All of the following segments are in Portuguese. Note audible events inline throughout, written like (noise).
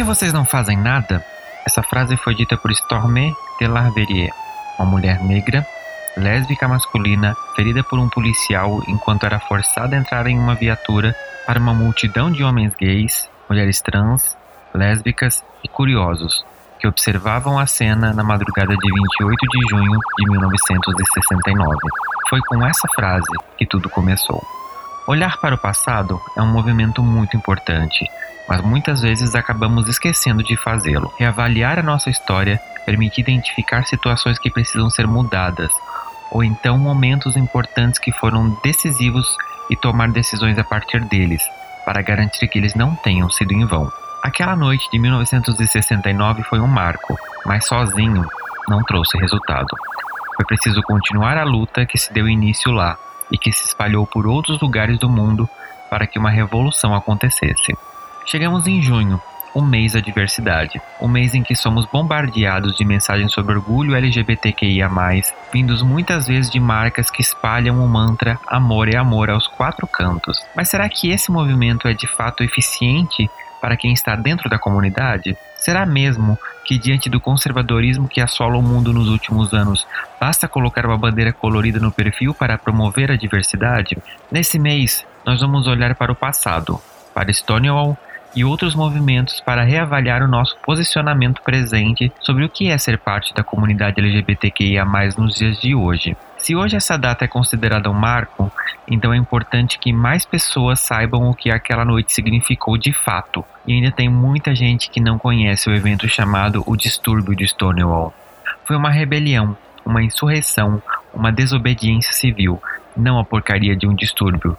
que vocês não fazem nada? Essa frase foi dita por Stormé de Larverrier, uma mulher negra, lésbica masculina, ferida por um policial enquanto era forçada a entrar em uma viatura para uma multidão de homens gays, mulheres trans, lésbicas e curiosos que observavam a cena na madrugada de 28 de junho de 1969. Foi com essa frase que tudo começou. Olhar para o passado é um movimento muito importante, mas muitas vezes acabamos esquecendo de fazê-lo. Reavaliar a nossa história permite identificar situações que precisam ser mudadas, ou então momentos importantes que foram decisivos e tomar decisões a partir deles, para garantir que eles não tenham sido em vão. Aquela noite de 1969 foi um marco, mas sozinho não trouxe resultado. Foi preciso continuar a luta que se deu início lá e que se espalhou por outros lugares do mundo para que uma revolução acontecesse. Chegamos em junho, o mês da diversidade, o mês em que somos bombardeados de mensagens sobre orgulho LGBTQIA+, vindos muitas vezes de marcas que espalham o mantra amor é amor aos quatro cantos. Mas será que esse movimento é de fato eficiente para quem está dentro da comunidade? Será mesmo que, diante do conservadorismo que assola o mundo nos últimos anos, basta colocar uma bandeira colorida no perfil para promover a diversidade? Nesse mês, nós vamos olhar para o passado, para Stonewall e outros movimentos para reavaliar o nosso posicionamento presente sobre o que é ser parte da comunidade LGBTQIA+ nos dias de hoje. Se hoje essa data é considerada um marco, então é importante que mais pessoas saibam o que aquela noite significou de fato. E ainda tem muita gente que não conhece o evento chamado o Distúrbio de Stonewall. Foi uma rebelião, uma insurreição, uma desobediência civil, não a porcaria de um distúrbio.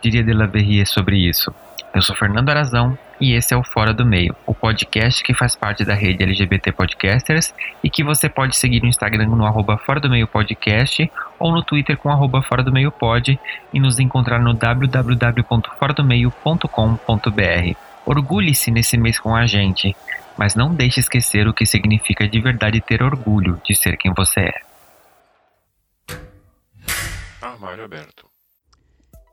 Diria de la Verrier sobre isso. Eu sou Fernando Arazão e esse é o Fora do Meio, o podcast que faz parte da rede LGBT Podcasters e que você pode seguir no Instagram no arroba Fora do Meio Podcast ou no Twitter com arroba Fora do Meio Pod e nos encontrar no www.foradomeio.com.br. Orgulhe-se nesse mês com a gente, mas não deixe esquecer o que significa de verdade ter orgulho de ser quem você é. Armário aberto.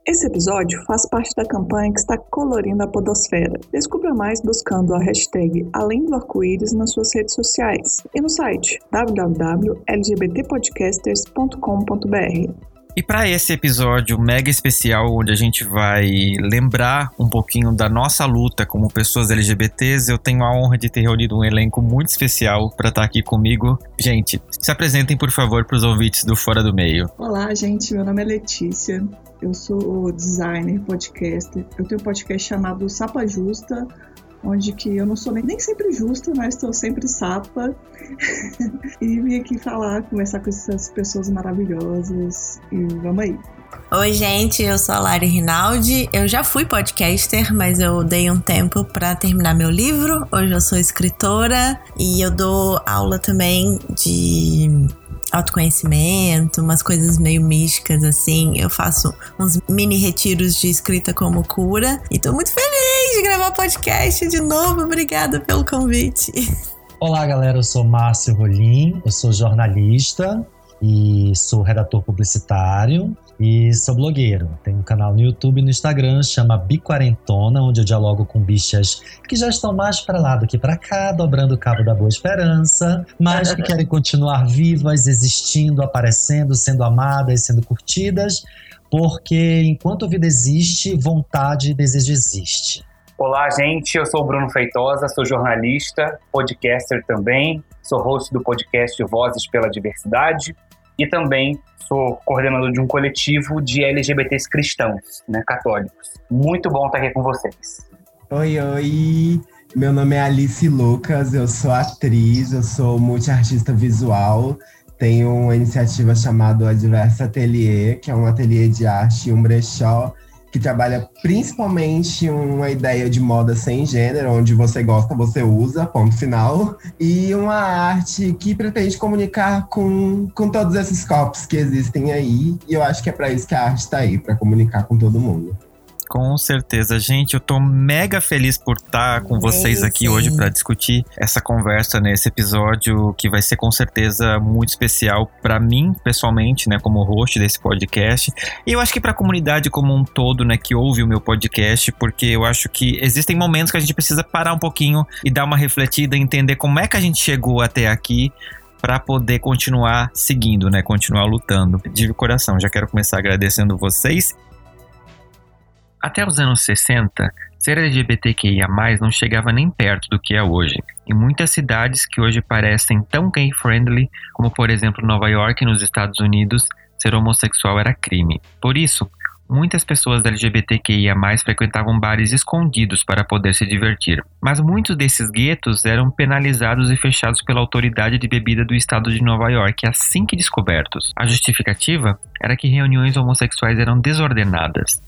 Esse episódio faz parte da campanha que está colorindo a podosfera. Descubra mais buscando a hashtag Além do Arco-Íris nas suas redes sociais e no site www.lgbtpodcasters.com.br. E para esse episódio mega especial, onde a gente vai lembrar um pouquinho da nossa luta como pessoas LGBTs, eu tenho a honra de ter reunido um elenco muito especial para estar aqui comigo. Gente, se apresentem, por favor, para os ouvintes do Fora do Meio. Olá, gente. Meu nome é Letícia. Eu sou designer, podcaster. Eu tenho um podcast chamado Sapa Justa, onde que eu não sou nem, nem sempre justa, mas estou sempre sapa. (laughs) e vim aqui falar, conversar com essas pessoas maravilhosas. E vamos aí. Oi, gente, eu sou a Lari Rinaldi. Eu já fui podcaster, mas eu dei um tempo para terminar meu livro. Hoje eu sou escritora e eu dou aula também de autoconhecimento, umas coisas meio místicas assim. Eu faço uns mini retiros de escrita como cura e tô muito feliz de gravar podcast de novo. Obrigada pelo convite. Olá, galera. Eu sou Márcio Rolim, eu sou jornalista e sou redator publicitário e sou blogueiro. Tenho um canal no YouTube e no Instagram, chama Biquarentona, onde eu dialogo com bichas que já estão mais para lá do que para cá, dobrando o cabo da boa esperança, mas que (laughs) querem continuar vivas, existindo, aparecendo, sendo amadas, sendo curtidas, porque enquanto a vida existe, vontade e desejo existe. Olá, gente. Eu sou o Bruno Feitosa, sou jornalista, podcaster também, sou host do podcast Vozes pela Diversidade e também sou coordenador de um coletivo de LGBTs cristãos, né, católicos. Muito bom estar aqui com vocês. Oi, oi. Meu nome é Alice Lucas, eu sou atriz, eu sou multiartista visual. Tenho uma iniciativa chamada Adversa Atelier, que é um ateliê de arte e um brechó que trabalha principalmente uma ideia de moda sem gênero, onde você gosta, você usa, ponto final. E uma arte que pretende comunicar com, com todos esses corpos que existem aí. E eu acho que é para isso que a arte está aí, para comunicar com todo mundo. Com certeza, gente. Eu tô mega feliz por estar com vocês aqui hoje para discutir essa conversa nesse episódio que vai ser com certeza muito especial para mim pessoalmente, né, como host desse podcast. E eu acho que para a comunidade como um todo, né, que ouve o meu podcast, porque eu acho que existem momentos que a gente precisa parar um pouquinho e dar uma refletida, entender como é que a gente chegou até aqui para poder continuar seguindo, né? Continuar lutando. De coração, já quero começar agradecendo vocês até os anos 60, ser LGBTQIA+, não chegava nem perto do que é hoje. Em muitas cidades que hoje parecem tão gay-friendly, como por exemplo Nova York nos Estados Unidos, ser homossexual era crime. Por isso, muitas pessoas LGBTQIA+, frequentavam bares escondidos para poder se divertir. Mas muitos desses guetos eram penalizados e fechados pela autoridade de bebida do estado de Nova York assim que descobertos. A justificativa era que reuniões homossexuais eram desordenadas.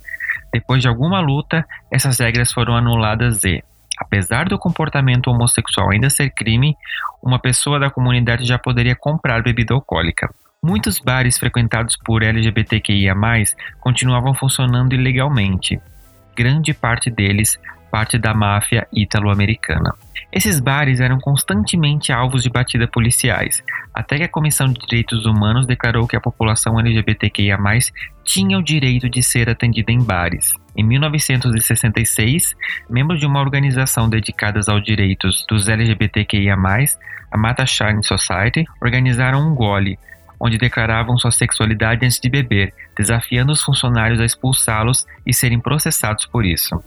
Depois de alguma luta, essas regras foram anuladas e, apesar do comportamento homossexual ainda ser crime, uma pessoa da comunidade já poderia comprar bebida alcoólica. Muitos bares frequentados por LGBTQIA, continuavam funcionando ilegalmente. Grande parte deles parte da máfia ítalo-americana. Esses bares eram constantemente alvos de batida policiais, até que a Comissão de Direitos Humanos declarou que a população LGBTQIA+, tinha o direito de ser atendida em bares. Em 1966, membros de uma organização dedicada aos direitos dos LGBTQIA+, a Mata Shine Society, organizaram um gole, onde declaravam sua sexualidade antes de beber, desafiando os funcionários a expulsá-los e serem processados por isso.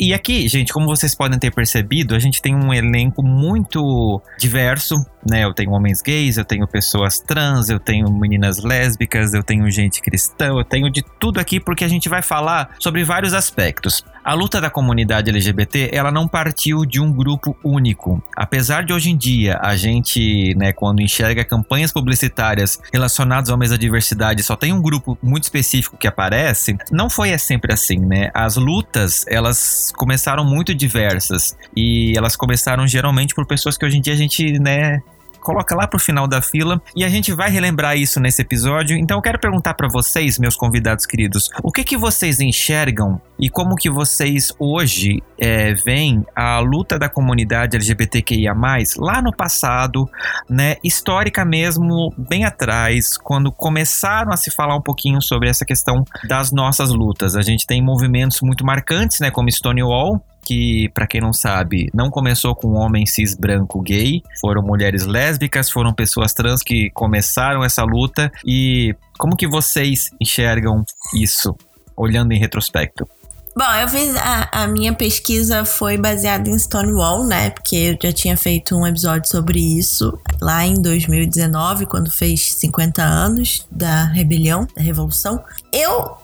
E aqui, gente, como vocês podem ter percebido, a gente tem um elenco muito diverso, né? Eu tenho homens gays, eu tenho pessoas trans, eu tenho meninas lésbicas, eu tenho gente cristã, eu tenho de tudo aqui porque a gente vai falar sobre vários aspectos. A luta da comunidade LGBT, ela não partiu de um grupo único. Apesar de hoje em dia a gente, né, quando enxerga campanhas publicitárias relacionadas ao mês da diversidade, só tem um grupo muito específico que aparece, não foi é sempre assim, né? As lutas, elas começaram muito diversas e elas começaram geralmente por pessoas que hoje em dia a gente, né, coloca lá pro final da fila e a gente vai relembrar isso nesse episódio. Então eu quero perguntar para vocês, meus convidados queridos, o que que vocês enxergam e como que vocês hoje é, veem a luta da comunidade LGBTQIA+, lá no passado, né, histórica mesmo, bem atrás, quando começaram a se falar um pouquinho sobre essa questão das nossas lutas. A gente tem movimentos muito marcantes, né, como Stonewall, que, para quem não sabe, não começou com um homem cis branco gay, foram mulheres lésbicas, foram pessoas trans que começaram essa luta. E como que vocês enxergam isso, olhando em retrospecto? Bom, eu fiz a, a, minha pesquisa foi baseada em Stonewall, né? Porque eu já tinha feito um episódio sobre isso lá em 2019, quando fez 50 anos da rebelião, da revolução. Eu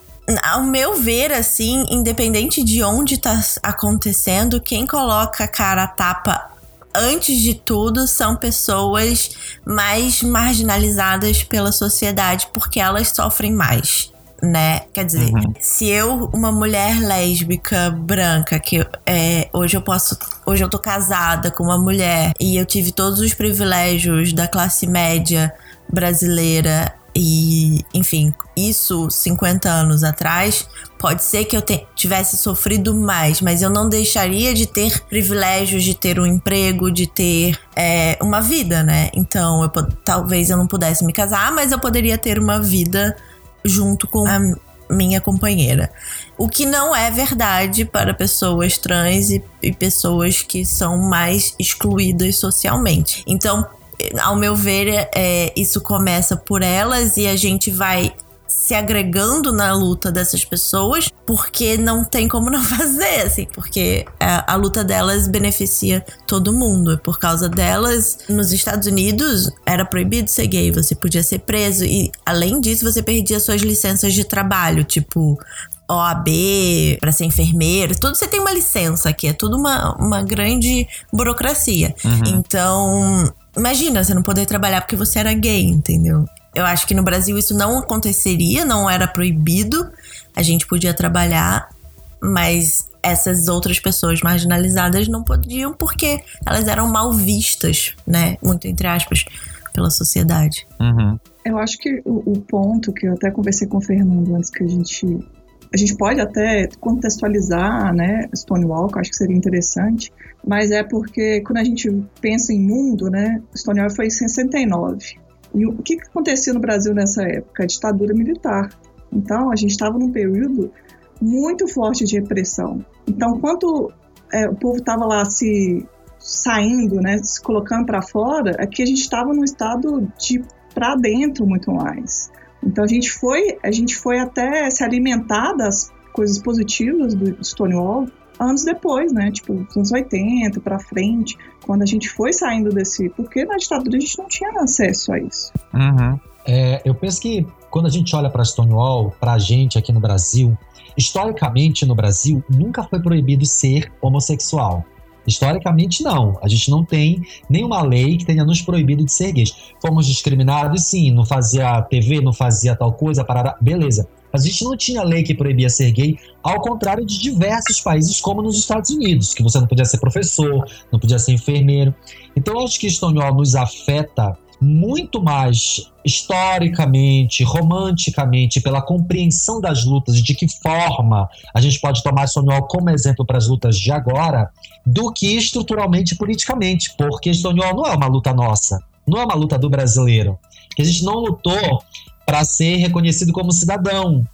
ao meu ver, assim, independente de onde tá acontecendo, quem coloca a cara a tapa antes de tudo são pessoas mais marginalizadas pela sociedade porque elas sofrem mais. Né? Quer dizer, uhum. se eu, uma mulher lésbica branca, que é, hoje eu posso. Hoje eu tô casada com uma mulher e eu tive todos os privilégios da classe média brasileira e, enfim, isso 50 anos atrás, pode ser que eu tivesse sofrido mais, mas eu não deixaria de ter privilégios, de ter um emprego, de ter é, uma vida, né? Então, eu, talvez eu não pudesse me casar, mas eu poderia ter uma vida junto com a minha companheira. O que não é verdade para pessoas trans e, e pessoas que são mais excluídas socialmente. Então, ao meu ver, é, isso começa por elas e a gente vai se agregando na luta dessas pessoas, porque não tem como não (laughs) fazer, assim, porque a, a, luta delas beneficia todo mundo. Por causa delas, nos Estados Unidos era proibido ser gay, você podia ser preso, e além disso, você perdia suas licenças de trabalho, tipo. OAB, para ser enfermeiro, tudo você tem uma licença aqui, é tudo uma, uma grande burocracia. Uhum. Então, imagina você não poder trabalhar porque você era gay, entendeu? Eu acho que no Brasil isso não aconteceria, não era proibido, a gente podia trabalhar, mas essas outras pessoas marginalizadas não podiam porque elas eram mal vistas, né? Muito entre aspas, pela sociedade. Uhum. Eu acho que o, o ponto que eu até conversei com o Fernando antes que a gente a gente pode até contextualizar, né, Stonewall, que eu acho que seria interessante, mas é porque quando a gente pensa em mundo, né, Stonewall foi em 69. E o que, que acontecia no Brasil nessa época? A ditadura militar. Então, a gente estava num período muito forte de repressão. Então, quanto é, o povo estava lá se saindo, né, se colocando para fora, aqui a gente estava num estado de para dentro muito mais. Então a gente foi, a gente foi até se alimentar das coisas positivas do Stonewall anos depois, né? Tipo, nos anos 80 para frente, quando a gente foi saindo desse, porque na ditadura a gente não tinha acesso a isso. Uhum. É, eu penso que quando a gente olha para Stonewall, para a gente aqui no Brasil, historicamente no Brasil nunca foi proibido ser homossexual. Historicamente, não. A gente não tem nenhuma lei que tenha nos proibido de ser gays. Fomos discriminados, sim, não fazia TV, não fazia tal coisa, parará. Beleza. A gente não tinha lei que proibia ser gay, ao contrário de diversos países, como nos Estados Unidos, que você não podia ser professor, não podia ser enfermeiro. Então, acho que Stonewall nos afeta muito mais historicamente, romanticamente, pela compreensão das lutas e de que forma a gente pode tomar Stonewall como exemplo para as lutas de agora, do que estruturalmente e politicamente, porque Stonewall não é uma luta nossa, não é uma luta do brasileiro, que a gente não lutou para ser reconhecido como cidadão.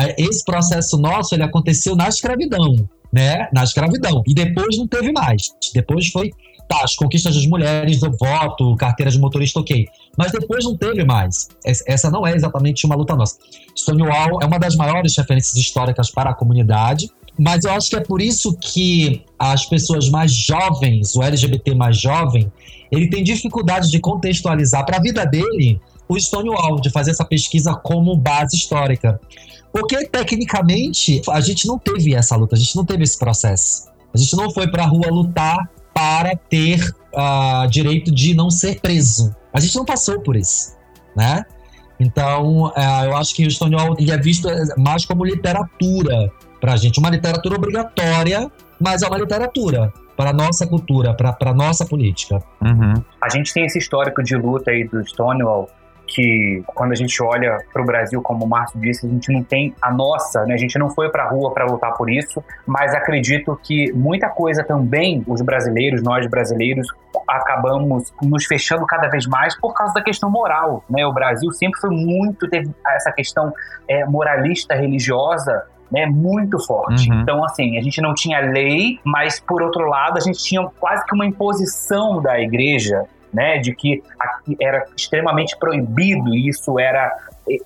É, esse processo nosso ele aconteceu na escravidão, né? Na escravidão e depois não teve mais. Depois foi tá, as conquistas das mulheres, do voto, carteira de motorista, ok. Mas depois não teve mais. Essa não é exatamente uma luta nossa. Stonewall é uma das maiores referências históricas para a comunidade, mas eu acho que é por isso que as pessoas mais jovens, o LGBT mais jovem, ele tem dificuldade de contextualizar para a vida dele o Stonewall, de fazer essa pesquisa como base histórica. Porque, tecnicamente, a gente não teve essa luta, a gente não teve esse processo. A gente não foi para a rua lutar para ter uh, direito de não ser preso. A gente não passou por isso, né? Então, uh, eu acho que o Stonewall é visto mais como literatura para a gente, uma literatura obrigatória, mas é uma literatura para nossa cultura, para nossa política. Uhum. A gente tem esse histórico de luta aí do Stonewall que quando a gente olha para o Brasil, como o Márcio disse, a gente não tem a nossa, né? a gente não foi para a rua para lutar por isso, mas acredito que muita coisa também, os brasileiros, nós brasileiros, acabamos nos fechando cada vez mais por causa da questão moral. Né? O Brasil sempre foi muito, teve essa questão é, moralista, religiosa, né, muito forte. Uhum. Então, assim, a gente não tinha lei, mas por outro lado, a gente tinha quase que uma imposição da igreja né, de que era extremamente proibido e isso era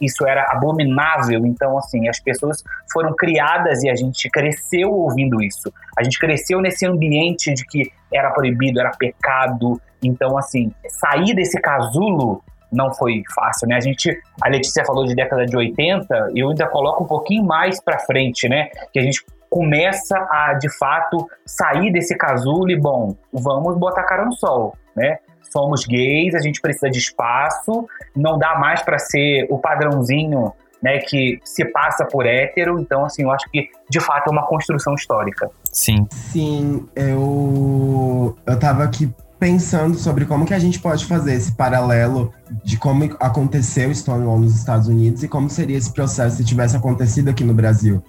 isso era abominável. Então, assim, as pessoas foram criadas e a gente cresceu ouvindo isso. A gente cresceu nesse ambiente de que era proibido, era pecado. Então, assim, sair desse casulo não foi fácil, né? A gente, a Letícia falou de década de 80, eu ainda coloco um pouquinho mais para frente, né? Que a gente começa a, de fato, sair desse casulo e, bom, vamos botar cara no sol, né? Somos gays, a gente precisa de espaço, não dá mais para ser o padrãozinho né, que se passa por hétero, então assim, eu acho que de fato é uma construção histórica. Sim. Sim, eu eu tava aqui pensando sobre como que a gente pode fazer esse paralelo de como aconteceu o Stonewall nos Estados Unidos e como seria esse processo se tivesse acontecido aqui no Brasil.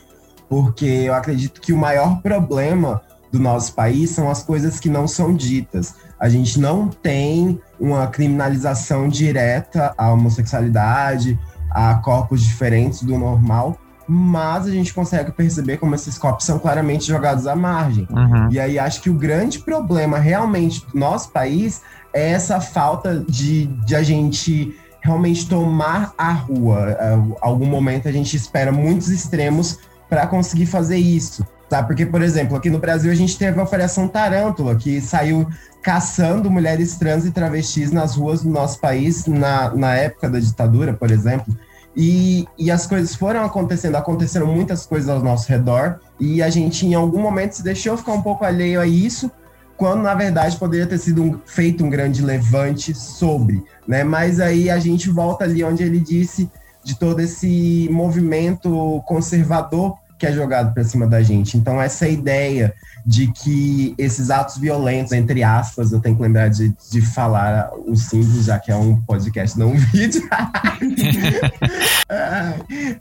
Porque eu acredito que o maior problema do nosso país são as coisas que não são ditas. A gente não tem uma criminalização direta à homossexualidade, a corpos diferentes do normal, mas a gente consegue perceber como esses corpos são claramente jogados à margem. Uhum. E aí acho que o grande problema realmente do nosso país é essa falta de, de a gente realmente tomar a rua. É, algum momento a gente espera muitos extremos para conseguir fazer isso. Tá? Porque, por exemplo, aqui no Brasil a gente teve a Operação Tarântula, que saiu caçando mulheres trans e travestis nas ruas do nosso país na, na época da ditadura, por exemplo. E, e as coisas foram acontecendo, aconteceram muitas coisas ao nosso redor, e a gente em algum momento se deixou ficar um pouco alheio a isso, quando na verdade poderia ter sido um, feito um grande levante sobre, né? Mas aí a gente volta ali onde ele disse de todo esse movimento conservador que é jogado para cima da gente. Então essa ideia de que esses atos violentos, entre aspas, eu tenho que lembrar de, de falar o símbolo, já que é um podcast, não um (laughs) vídeo.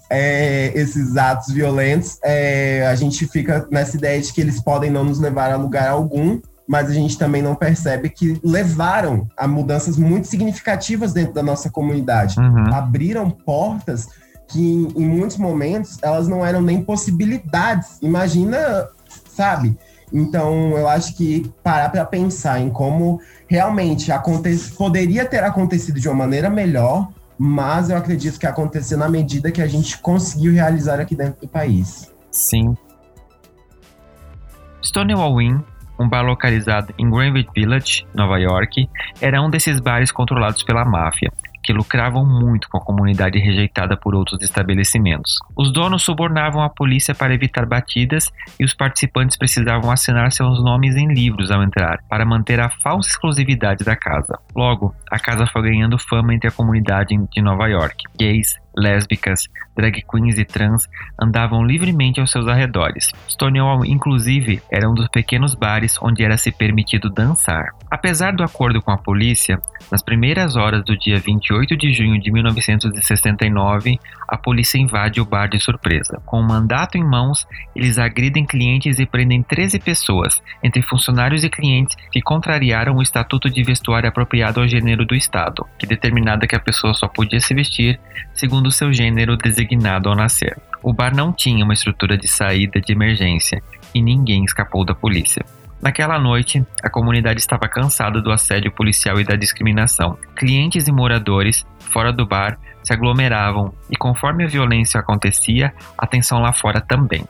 é, esses atos violentos, é, a gente fica nessa ideia de que eles podem não nos levar a lugar algum, mas a gente também não percebe que levaram a mudanças muito significativas dentro da nossa comunidade. Uhum. Abriram portas que, em, em muitos momentos, elas não eram nem possibilidades. Imagina, sabe? Então, eu acho que parar para pensar em como realmente poderia ter acontecido de uma maneira melhor, mas eu acredito que aconteceu na medida que a gente conseguiu realizar aqui dentro do país. Sim. Stonewall Inn, um bar localizado em Greenwich Village, Nova York, era um desses bares controlados pela máfia, que lucravam muito com a comunidade rejeitada por outros estabelecimentos. Os donos subornavam a polícia para evitar batidas e os participantes precisavam assinar seus nomes em livros ao entrar, para manter a falsa exclusividade da casa. Logo, a casa foi ganhando fama entre a comunidade de Nova York. Gays, lésbicas, drag queens e trans andavam livremente aos seus arredores. Stonewall, inclusive, era um dos pequenos bares onde era se permitido dançar. Apesar do acordo com a polícia, nas primeiras horas do dia 28 de junho de 1969, a polícia invade o bar de surpresa. Com um mandato em mãos, eles agridem clientes e prendem 13 pessoas, entre funcionários e clientes, que contrariaram o estatuto de vestuário apropriado ao gênero do Estado, que determinava que a pessoa só podia se vestir segundo seu gênero designado ao nascer. O bar não tinha uma estrutura de saída de emergência e ninguém escapou da polícia. Naquela noite, a comunidade estava cansada do assédio policial e da discriminação. Clientes e moradores, fora do bar, se aglomeravam e, conforme a violência acontecia, a tensão lá fora também.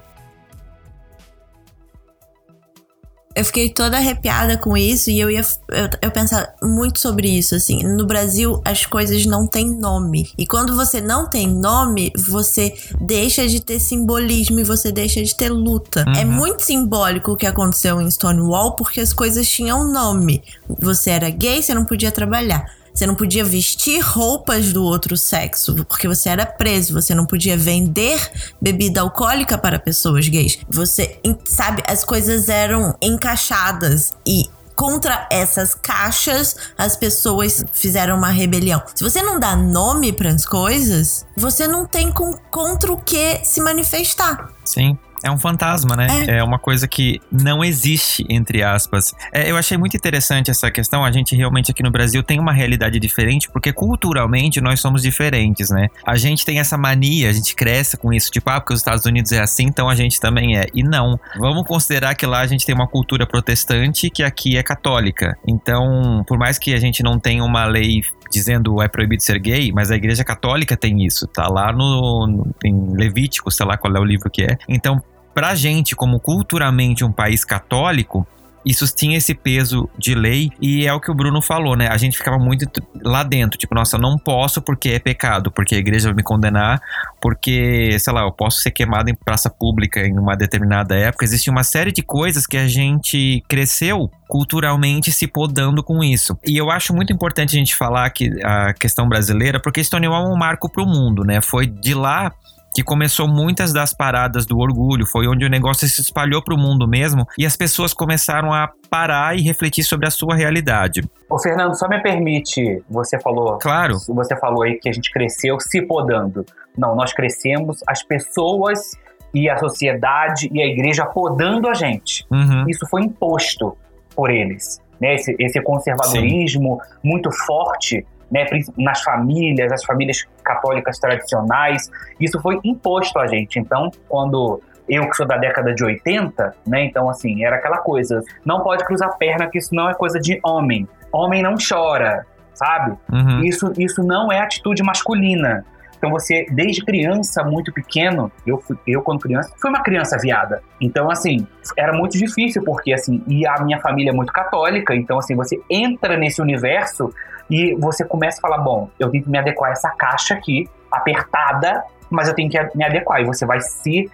Eu fiquei toda arrepiada com isso e eu ia eu, eu pensar muito sobre isso assim. No Brasil as coisas não têm nome. E quando você não tem nome você deixa de ter simbolismo e você deixa de ter luta. É Uhum. muito simbólico o que aconteceu em Stonewall porque as coisas tinham nome. Você era gay você não podia trabalhar você não podia vestir roupas do outro sexo, porque você era preso. Você não podia vender bebida alcoólica para pessoas gays. Você, sabe, as coisas eram encaixadas e contra essas caixas as pessoas fizeram uma rebelião. Se você não dá nome para as coisas, você não tem com, contra o que se manifestar. Sim. É um fantasma, né? É. uma coisa que não existe, entre aspas. É, eu achei muito interessante essa questão. A gente realmente aqui no Brasil tem uma realidade diferente, porque culturalmente nós somos diferentes, né? A gente tem essa mania, a gente cresce com isso, tipo, ah, porque os Estados Unidos é assim, então a gente também é. E não. Vamos considerar que lá a gente tem uma cultura protestante que aqui é católica. Então, por mais que a gente não tenha uma lei dizendo é proibido ser gay, mas a igreja católica tem isso, tá lá no, no em Levítico, sei lá qual é o livro que é. Então, pra gente, como culturalmente um país católico, isso tinha esse peso de lei e é o que o Bruno falou, né? A gente ficava muito lá dentro, tipo, nossa, não posso porque é pecado, porque a igreja vai me condenar, porque, sei lá, eu posso ser queimado em praça pública em uma determinada época. Existe uma série de coisas que a gente cresceu culturalmente se podando com isso. E eu acho muito importante a gente falar que a questão brasileira, porque Stonewall é um marco para o mundo, né? Foi de lá que começou muitas das paradas do orgulho, foi onde o negócio se espalhou para o mundo mesmo e as pessoas começaram a parar e refletir sobre a sua realidade. Ô Fernando, só me permite, você falou, Claro. você falou aí que a gente cresceu se podando. Não, nós crescemos as pessoas e a sociedade e a igreja podando a gente. Uhum. Isso foi imposto por eles, né? Esse, esse conservadorismo muito forte, né? Nas famílias, as famílias católicas tradicionais, isso foi imposto a gente. Então, quando eu que sou da década de 80, né? Então, assim, era aquela coisa, não pode cruzar a perna, que isso não é coisa de homem. Homem não chora, sabe? Uhum. Isso, isso não é atitude masculina. Então você, desde criança, muito pequeno, eu, fui- eu quando criança, fui uma criança viada. Então, assim, era muito difícil, porque, assim, e a minha família é muito católica, então, assim, você entra nesse universo e você começa a falar, bom, eu tenho que me adequar a essa caixa aqui, apertada, mas eu tenho que me adequar. E você vai se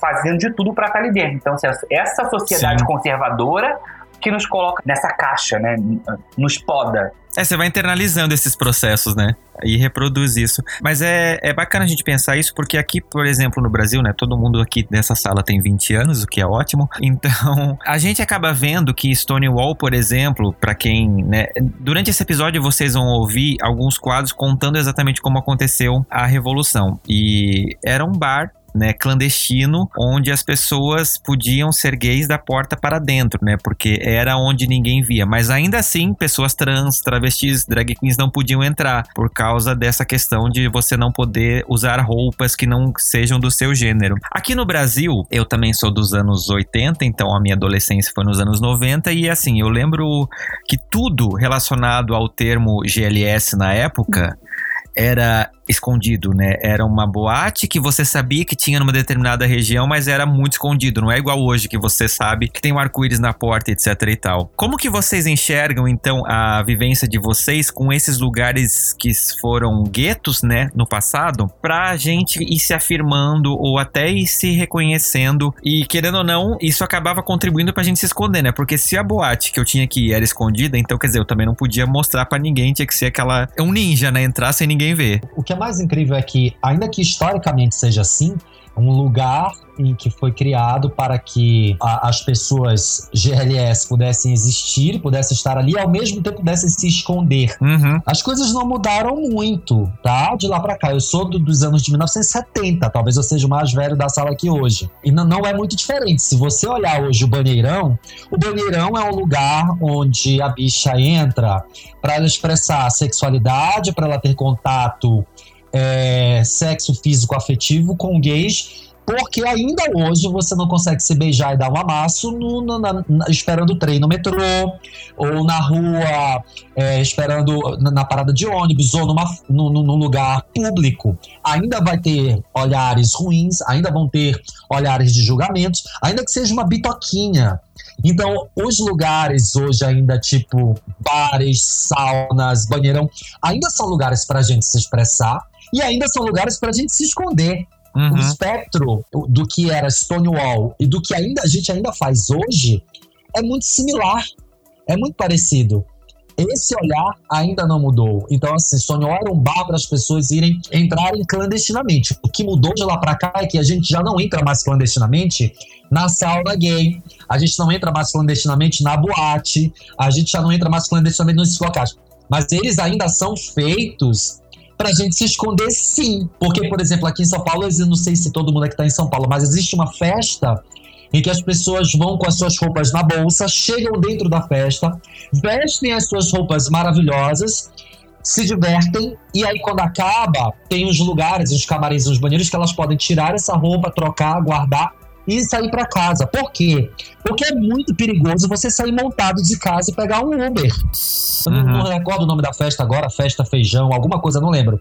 fazendo de tudo para estar ali dentro. Então, essa sociedade Sim. conservadora que nos coloca nessa caixa, né? Nos poda. É, você vai internalizando esses processos, né? E reproduz isso. Mas é, é bacana a gente pensar isso, porque aqui, por exemplo, no Brasil, né? Todo mundo aqui nessa sala tem 20 anos, o que é ótimo. (laughs) Então, a gente acaba vendo que Stonewall, por exemplo, para quem, né? Durante esse episódio vocês vão ouvir alguns quadros contando exatamente como aconteceu a Revolução. E era um bar né, clandestino, onde as pessoas podiam ser gays da porta para dentro, né, porque era onde ninguém via. Mas ainda assim, pessoas trans, travestis, drag queens não podiam entrar por causa dessa questão de você não poder usar roupas que não sejam do seu gênero. Aqui no Brasil, eu também sou dos anos 80, então a minha adolescência foi nos anos 90 e assim, eu lembro que tudo relacionado ao termo GLS na época era escondido, né? Era uma boate que você sabia que tinha numa determinada região, mas era muito escondido. Não é igual hoje que você sabe que tem um arco-íris na porta, etc e tal. Como que vocês enxergam, então, a vivência de vocês com esses lugares que foram guetos, né, no passado, pra gente ir se afirmando ou até ir se reconhecendo e, querendo ou não, isso acabava contribuindo pra gente se esconder, né? Porque se a boate que eu tinha que ir era escondida, então, quer dizer, eu também não podia mostrar para ninguém, tinha que ser aquela... um ninja, né? Entrar sem ninguém ver. O que mais incrível é que, ainda que historicamente seja assim, um lugar em que foi criado para que a, as pessoas GLS pudessem existir, pudessem estar ali e ao mesmo tempo pudessem se esconder. Uhum. As coisas não mudaram muito, tá? De lá para cá. Eu sou do, dos anos de 1970, talvez eu seja o mais velho da sala aqui hoje. E não, não é muito diferente. Se você olhar hoje o banheirão, o banheirão é um lugar onde a bicha entra para ela expressar sexualidade, para ela ter contato é, sexo físico afetivo com gays, porque ainda hoje você não consegue se beijar e dar um amasso no, na, na, esperando o trem no metrô, ou na rua, é, esperando na, na, parada de ônibus, ou numa, no, no, num lugar público. Ainda vai ter olhares ruins, ainda vão ter olhares de julgamentos, ainda que seja uma bitoquinha. Então, os lugares hoje ainda, tipo bares, saunas, banheirão, ainda são lugares para a gente se expressar, e ainda são lugares para a gente se esconder. Uhum. O espectro do que era Stonewall e do que ainda a gente ainda faz hoje é muito similar, é muito parecido. Esse olhar ainda não mudou. Então, assim, Stonewall era um bar para as pessoas irem entrarem clandestinamente. O que mudou de lá para cá é que a gente já não entra mais clandestinamente na sauna gay, a gente não entra mais clandestinamente na boate, a gente já não entra mais clandestinamente nesses locais. Mas eles ainda são feitos pra gente se esconder sim. Porque, por exemplo, aqui em São Paulo, eu não sei se todo mundo aqui tá em São Paulo, mas existe uma festa em que as pessoas vão com as suas roupas na bolsa, chegam dentro da festa, vestem as suas roupas maravilhosas, se divertem, e aí quando acaba, tem os lugares, os camarins, os banheiros que elas podem tirar essa roupa, trocar, guardar e sair para casa. Por quê? Porque é muito perigoso você sair montado de casa e pegar um Uber. Eu uhum. não, não, recordo o nome da festa agora, festa feijão, alguma coisa, não lembro.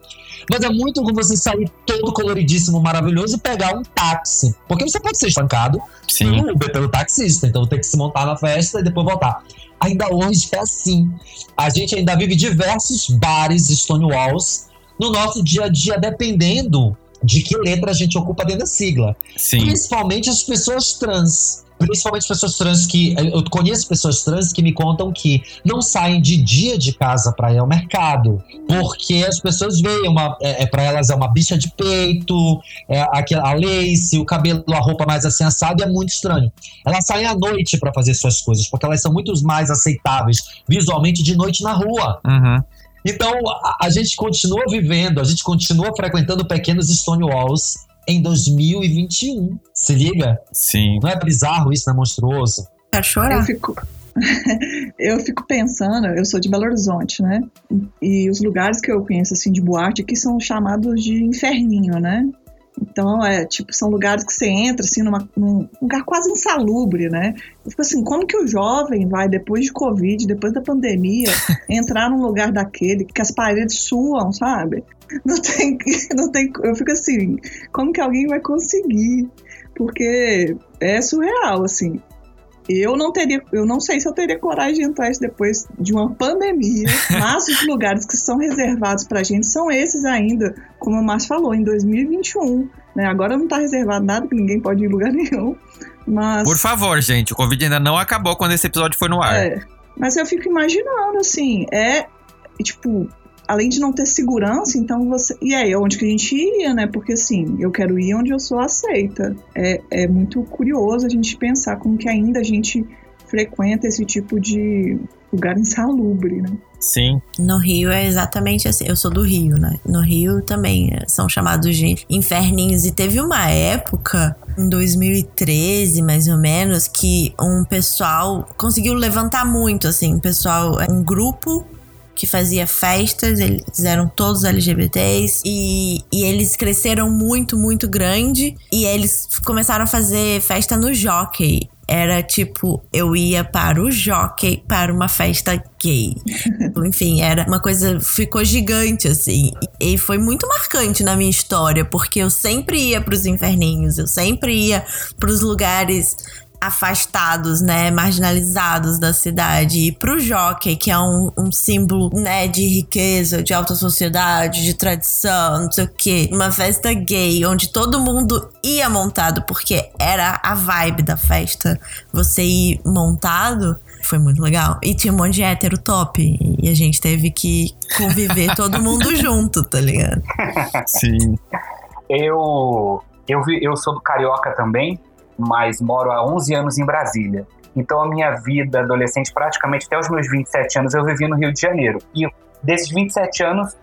Mas é muito como você sair todo coloridíssimo, maravilhoso e pegar um táxi. Porque você pode ser espancado Sim. pelo Uber, pelo taxista. Então tem que se montar na festa e depois voltar. Ainda hoje é assim. A gente ainda vive diversos bares Stonewalls no nosso dia a dia, dependendo de que letra a gente ocupa dentro da sigla. Sim. Principalmente as pessoas trans. Principalmente pessoas trans que. Eu conheço pessoas trans que me contam que não saem de dia de casa para ir ao mercado. Porque as pessoas veem uma. É, é para elas é uma bicha de peito, é, a, a lace, o cabelo, a roupa mais assim assado, é muito estranho. Elas saem à noite para fazer suas coisas, porque elas são muito mais aceitáveis visualmente de noite na rua. Uhum. Então, a, a, gente continua vivendo, a gente continua frequentando pequenos Stonewalls em 2021. Se liga? Sim. Não é bizarro isso, não é monstruoso? Quer chorar. Eu fico, (laughs) eu fico pensando, eu sou de Belo Horizonte, né? E os lugares que eu conheço, assim, de boate aqui são chamados de inferninho, né? Então, é, tipo, são lugares que você entra, assim, numa, num lugar quase insalubre, né? Eu fico assim, como que o jovem vai, depois de Covid, depois da pandemia, (laughs) entrar num lugar daquele, que as paredes suam, sabe? Não tem, não tem, eu fico assim, como que alguém vai conseguir? Porque é surreal, assim. Eu não teria, eu não sei se eu teria coragem de entrar depois de uma pandemia, (laughs) mas os lugares que são reservados pra gente são esses ainda, como o Márcio falou, em 2021. Né? Agora não tá reservado nada, que ninguém pode ir em lugar (laughs) nenhum. Mas. Por favor, gente, o Covid ainda não acabou quando esse episódio foi no ar. É, mas eu fico imaginando, assim, é. Tipo, além de não ter segurança, então você. E aí, onde que a gente iria, né? Porque assim, eu quero ir onde eu sou aceita. É, é muito curioso a gente pensar como que ainda a gente frequenta esse tipo de lugar insalubre, né? Sim. No Rio é exatamente assim. Eu sou do Rio, né? No Rio também são chamados de inferninhos. E teve uma época, em 2013 mais ou menos, que um pessoal conseguiu levantar muito, assim. Um pessoal, um grupo que fazia festas, eles eram todos LGBTs e, e eles cresceram muito, muito grande e eles começaram a fazer festa no Jockey. Era tipo, eu ia para o Jockey para uma festa gay. (laughs) Enfim, era uma coisa, ficou gigante assim. E foi muito marcante na minha história, porque eu sempre ia para os inferninhos, eu sempre ia para os lugares afastados, né, marginalizados da cidade. E pro jockey, que é um, um, símbolo, né, de riqueza, de alta sociedade, de tradição, não sei o quê. Uma festa gay, onde todo mundo ia montado, porque era a vibe da festa. Você ir montado foi muito legal. E tinha um monte de hétero top. E a gente teve que conviver (laughs) todo mundo junto, tá ligado? Sim. Eu, eu, vi, eu sou do Carioca também mas moro há 11 anos em Brasília. Então a minha vida adolescente, praticamente até os meus 27 anos, eu vivi no Rio de Janeiro. E desses 27 anos,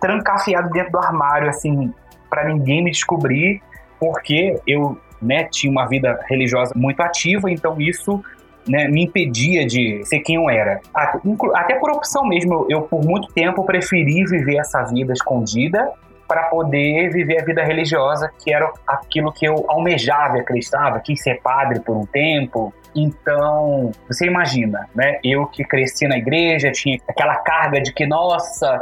trancafiado dentro do armário, assim, para ninguém me descobrir, porque eu né, tinha uma vida religiosa muito ativa, então isso né, me impedia de ser quem eu era. Até por opção mesmo, eu, eu por muito tempo preferi viver essa vida escondida para poder viver a vida religiosa, que era aquilo que eu almejava e acreditava, quis ser padre por um tempo. Então, você imagina, né? Eu que cresci na igreja, tinha aquela carga de que, nossa,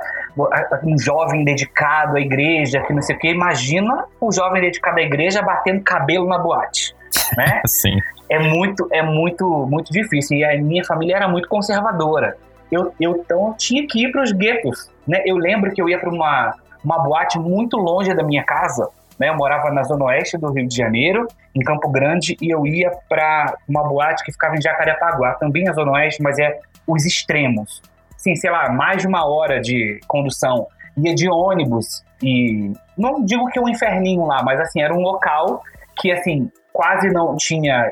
um jovem dedicado à igreja, que não sei o quê. Imagina um jovem dedicado à igreja batendo cabelo na boate, né? (laughs) Sim. É muito, é muito, muito difícil. E a minha família era muito conservadora. Eu, eu então tinha que ir para os guetos, né? Eu lembro que eu ia para uma uma boate muito longe da minha casa. Né? Eu morava na zona oeste do Rio de Janeiro, em Campo Grande, e eu ia para uma boate que ficava em Jacarepaguá, também na zona oeste, mas é os extremos. Sim, sei lá, mais de uma hora de condução. Ia de ônibus e não digo que um inferninho lá, mas assim, era um local que assim, quase não tinha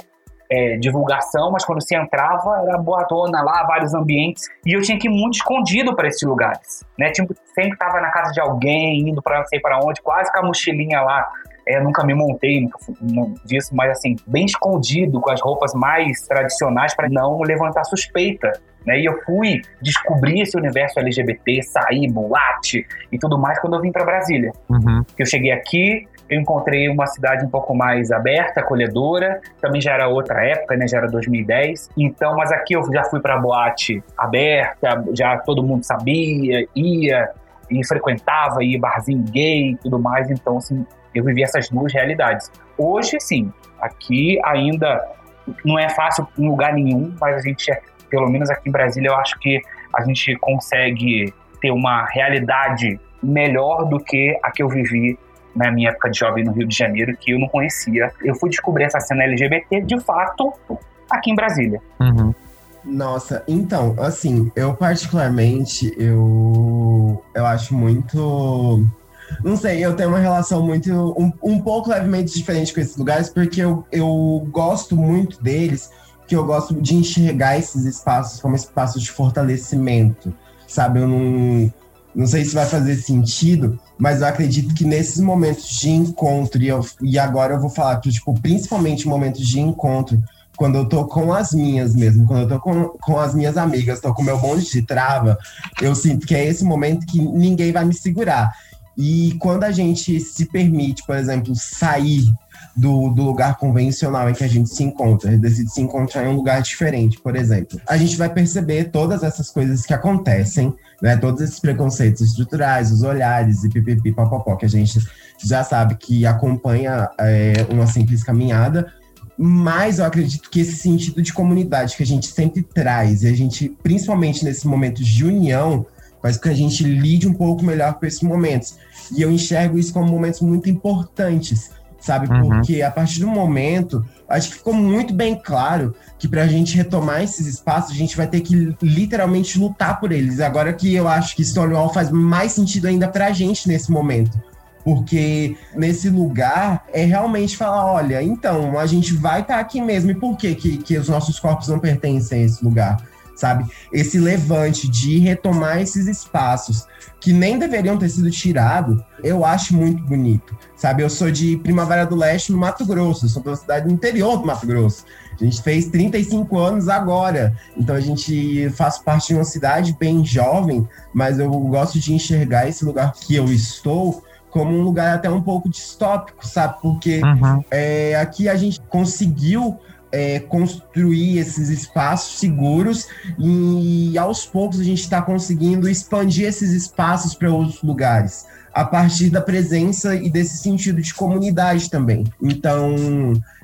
é, divulgação, mas quando você entrava, era boatona lá, vários ambientes, e eu tinha que ir muito escondido para esses lugares, né? Tipo, sempre estava na casa de alguém, indo para não sei para onde, quase com a mochilinha lá. É, nunca me montei, nunca fui, não, disso, mas assim, bem escondido, com as roupas mais tradicionais para não levantar suspeita. Né? E eu fui descobrir esse universo LGBT, sair, boate e tudo mais quando eu vim para Brasília. Uhum. Eu cheguei aqui, eu encontrei uma cidade um pouco mais aberta, acolhedora. Também já era outra época, né? Já era 2010. Então, mas aqui eu já fui para boate aberta, já todo mundo sabia, ia e frequentava, ia barzinho gay e tudo mais. Então, assim, eu vivi essas duas realidades. Hoje, sim, aqui ainda não é fácil em lugar nenhum, mas a gente, pelo menos aqui em Brasília, eu acho que a gente consegue ter uma realidade melhor do que a que eu vivi na minha época de jovem no Rio de Janeiro que eu não conhecia. Eu fui descobrir essa cena LGBT de fato aqui em Brasília. Uhum. Nossa, então, assim, eu particularmente, eu, eu acho muito. Não sei, eu tenho uma relação muito. Um, um pouco levemente diferente com esses lugares, porque eu, eu gosto muito deles, que eu gosto de enxergar esses espaços como espaços de fortalecimento, sabe? Eu não não sei se vai fazer sentido, mas eu acredito que nesses momentos de encontro, e, eu, e agora eu vou falar tipo, principalmente momentos de encontro, quando eu tô com as minhas mesmo, quando eu tô com, com as minhas amigas, tô com meu bonde de trava, eu sinto que é esse momento que ninguém vai me segurar. E quando a gente se permite, por exemplo, sair do, do, lugar convencional em que a gente se encontra, decide se encontrar em um lugar diferente, por exemplo, a gente vai perceber todas essas coisas que acontecem né? Todos esses preconceitos estruturais, os olhares e pipipi, que a gente já sabe que acompanha é, uma simples caminhada. Mas eu acredito que esse sentido de comunidade que a gente sempre traz, e a gente, principalmente nesses momentos de união, faz com que a gente lide um pouco melhor com esses momentos. E eu enxergo isso como momentos muito importantes, sabe? Uhum. Porque a partir do momento, acho que ficou muito bem claro que para a gente retomar esses espaços, a gente vai ter que literalmente lutar por eles. Agora que eu acho que Stonewall faz mais sentido ainda para a gente nesse momento. Porque nesse lugar é realmente falar: olha, então, a gente vai estar tá aqui mesmo. E por que, que, que os nossos corpos não pertencem a esse lugar? sabe? Esse levante de retomar esses espaços que nem deveriam ter sido tirados, eu acho muito bonito, sabe? Eu sou de Primavera do Leste, no Mato Grosso, eu sou da cidade do interior do Mato Grosso. A gente fez 35 anos agora, então a gente faz parte de uma cidade bem jovem, mas eu gosto de enxergar esse lugar que eu estou como um lugar até um pouco distópico, sabe? Porque Uhum. é, aqui a gente conseguiu é, construir esses espaços seguros e aos poucos a gente está conseguindo expandir esses espaços para outros lugares a partir da presença e desse sentido de comunidade também. Então,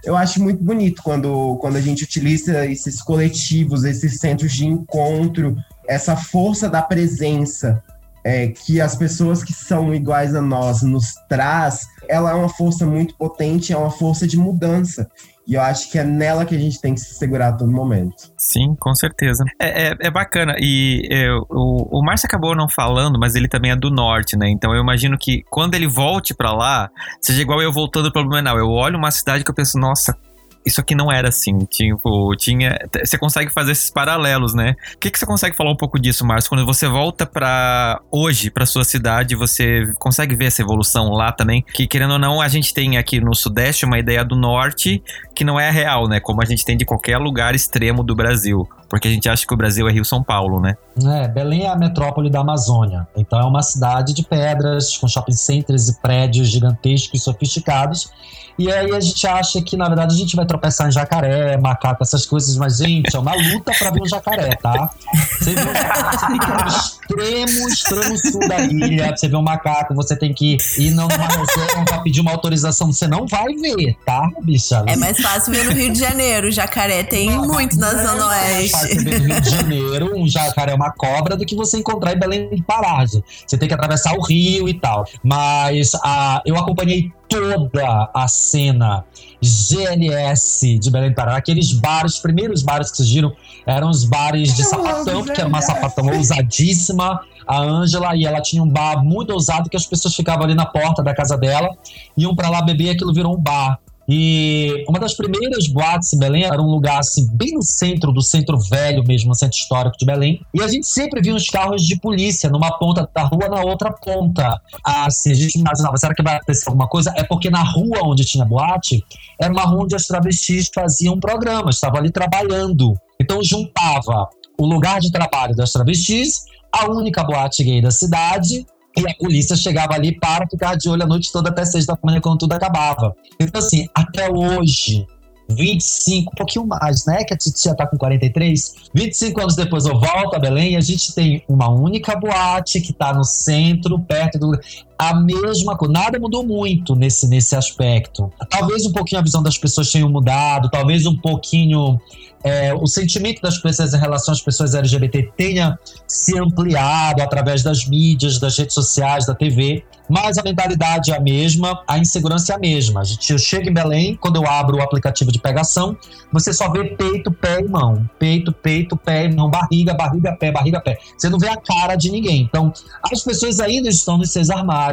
eu acho muito bonito quando, quando a gente utiliza esses coletivos, esses centros de encontro, essa força da presença é, que as pessoas que são iguais a nós nos traz, ela é uma força muito potente, é uma força de mudança. E eu acho que é nela que a gente tem que se segurar a todo momento. Sim, com certeza. É, é, é bacana. E é, o, o Márcio acabou não falando, mas ele também é do norte, né? Então eu imagino que quando ele volte pra lá, seja igual eu voltando para Blumenau. Eu olho uma cidade que eu penso, nossa. Isso aqui não era assim, tipo, tinha. Você consegue fazer esses paralelos, né? O que, que você consegue falar um pouco disso, Márcio? Quando você volta para hoje, para sua cidade, você consegue ver essa evolução lá também? Que querendo ou não, a gente tem aqui no Sudeste uma ideia do Norte que não é real, né? Como a gente tem de qualquer lugar extremo do Brasil. Porque a gente acha que o Brasil é Rio São Paulo, né? É, Belém é a metrópole da Amazônia. Então é uma cidade de pedras, com shopping centers e prédios gigantescos e sofisticados. E aí a gente acha que, na verdade, a gente vai tropeçar em jacaré, macaco, essas coisas, mas, gente, é uma luta pra ver um jacaré, tá? Você, vê um jacaré, você tem que ir no extremo, extremo sul da ilha. Pra você ver um macaco, você tem que ir numa reserva pra pedir uma autorização. Você não vai ver, tá, bicha? É mais fácil ver no Rio de Janeiro. Jacaré tem muito na Zona Oeste. Você ver no Rio de Janeiro, um jacaré é uma cobra do que você encontrar em Belém de Pará. Você tem que atravessar o rio e tal. Mas a, eu acompanhei toda a cena GLS de Belém do Pará. Aqueles bares, os primeiros bares que surgiram eram os bares de sapatão, porque era uma sapatão ousadíssima. A Ângela, e ela tinha um bar muito ousado que as pessoas ficavam ali na porta da casa dela, iam para lá beber, aquilo virou um bar. E uma das primeiras boates em Belém era um lugar assim, bem no centro do centro velho mesmo, centro histórico de Belém. E a gente sempre via os carros de polícia numa ponta da rua, na outra ponta. Assim, a gente imaginava, será que vai acontecer alguma coisa? É porque na rua onde tinha boate, era uma rua onde as travestis faziam programas, estavam ali trabalhando. Então juntava o lugar de trabalho das travestis, a única boate gay da cidade, e a polícia chegava ali para ficar de olho a noite toda até seis da manhã, quando tudo acabava. Então, assim, até hoje, 25, um pouquinho mais, né? Que a Titia tá com 43. 25 anos depois eu volto a Belém e a gente tem uma única boate que tá no centro, perto do. A mesma coisa, nada mudou muito nesse, nesse aspecto. Talvez um pouquinho a visão das pessoas tenha mudado, talvez um pouquinho é, o sentimento das pessoas em relação às pessoas LGBT tenha se ampliado através das mídias, das redes sociais, da TV, mas a mentalidade é a mesma, a insegurança é a mesma. A gente, eu chego em Belém, quando eu abro o aplicativo de pegação, você só vê peito, pé e mão. Peito, peito, pé e mão, barriga, barriga, pé, barriga, pé. Você não vê a cara de ninguém. Então, as pessoas ainda estão nos seus armários,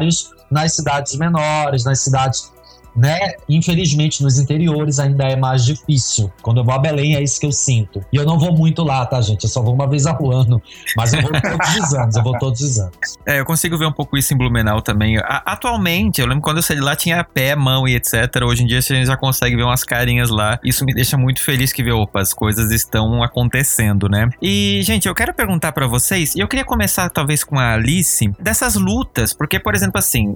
nas cidades menores, nas cidades né? Infelizmente, nos interiores ainda é mais difícil. Quando eu vou a Belém, é isso que eu sinto. E eu não vou muito lá, tá, gente? Eu só vou uma vez ao ano. Mas eu vou todos os anos, eu vou todos os anos. É, eu consigo ver um pouco isso em Blumenau também. A- atualmente, eu lembro quando eu saí de lá tinha pé, mão e etc. Hoje em dia a gente já consegue ver umas carinhas lá. Isso me deixa muito feliz que ver, opa, as coisas estão acontecendo, né? E, gente, eu quero perguntar pra vocês, e eu queria começar talvez com a Alice, dessas lutas, porque, por exemplo, assim,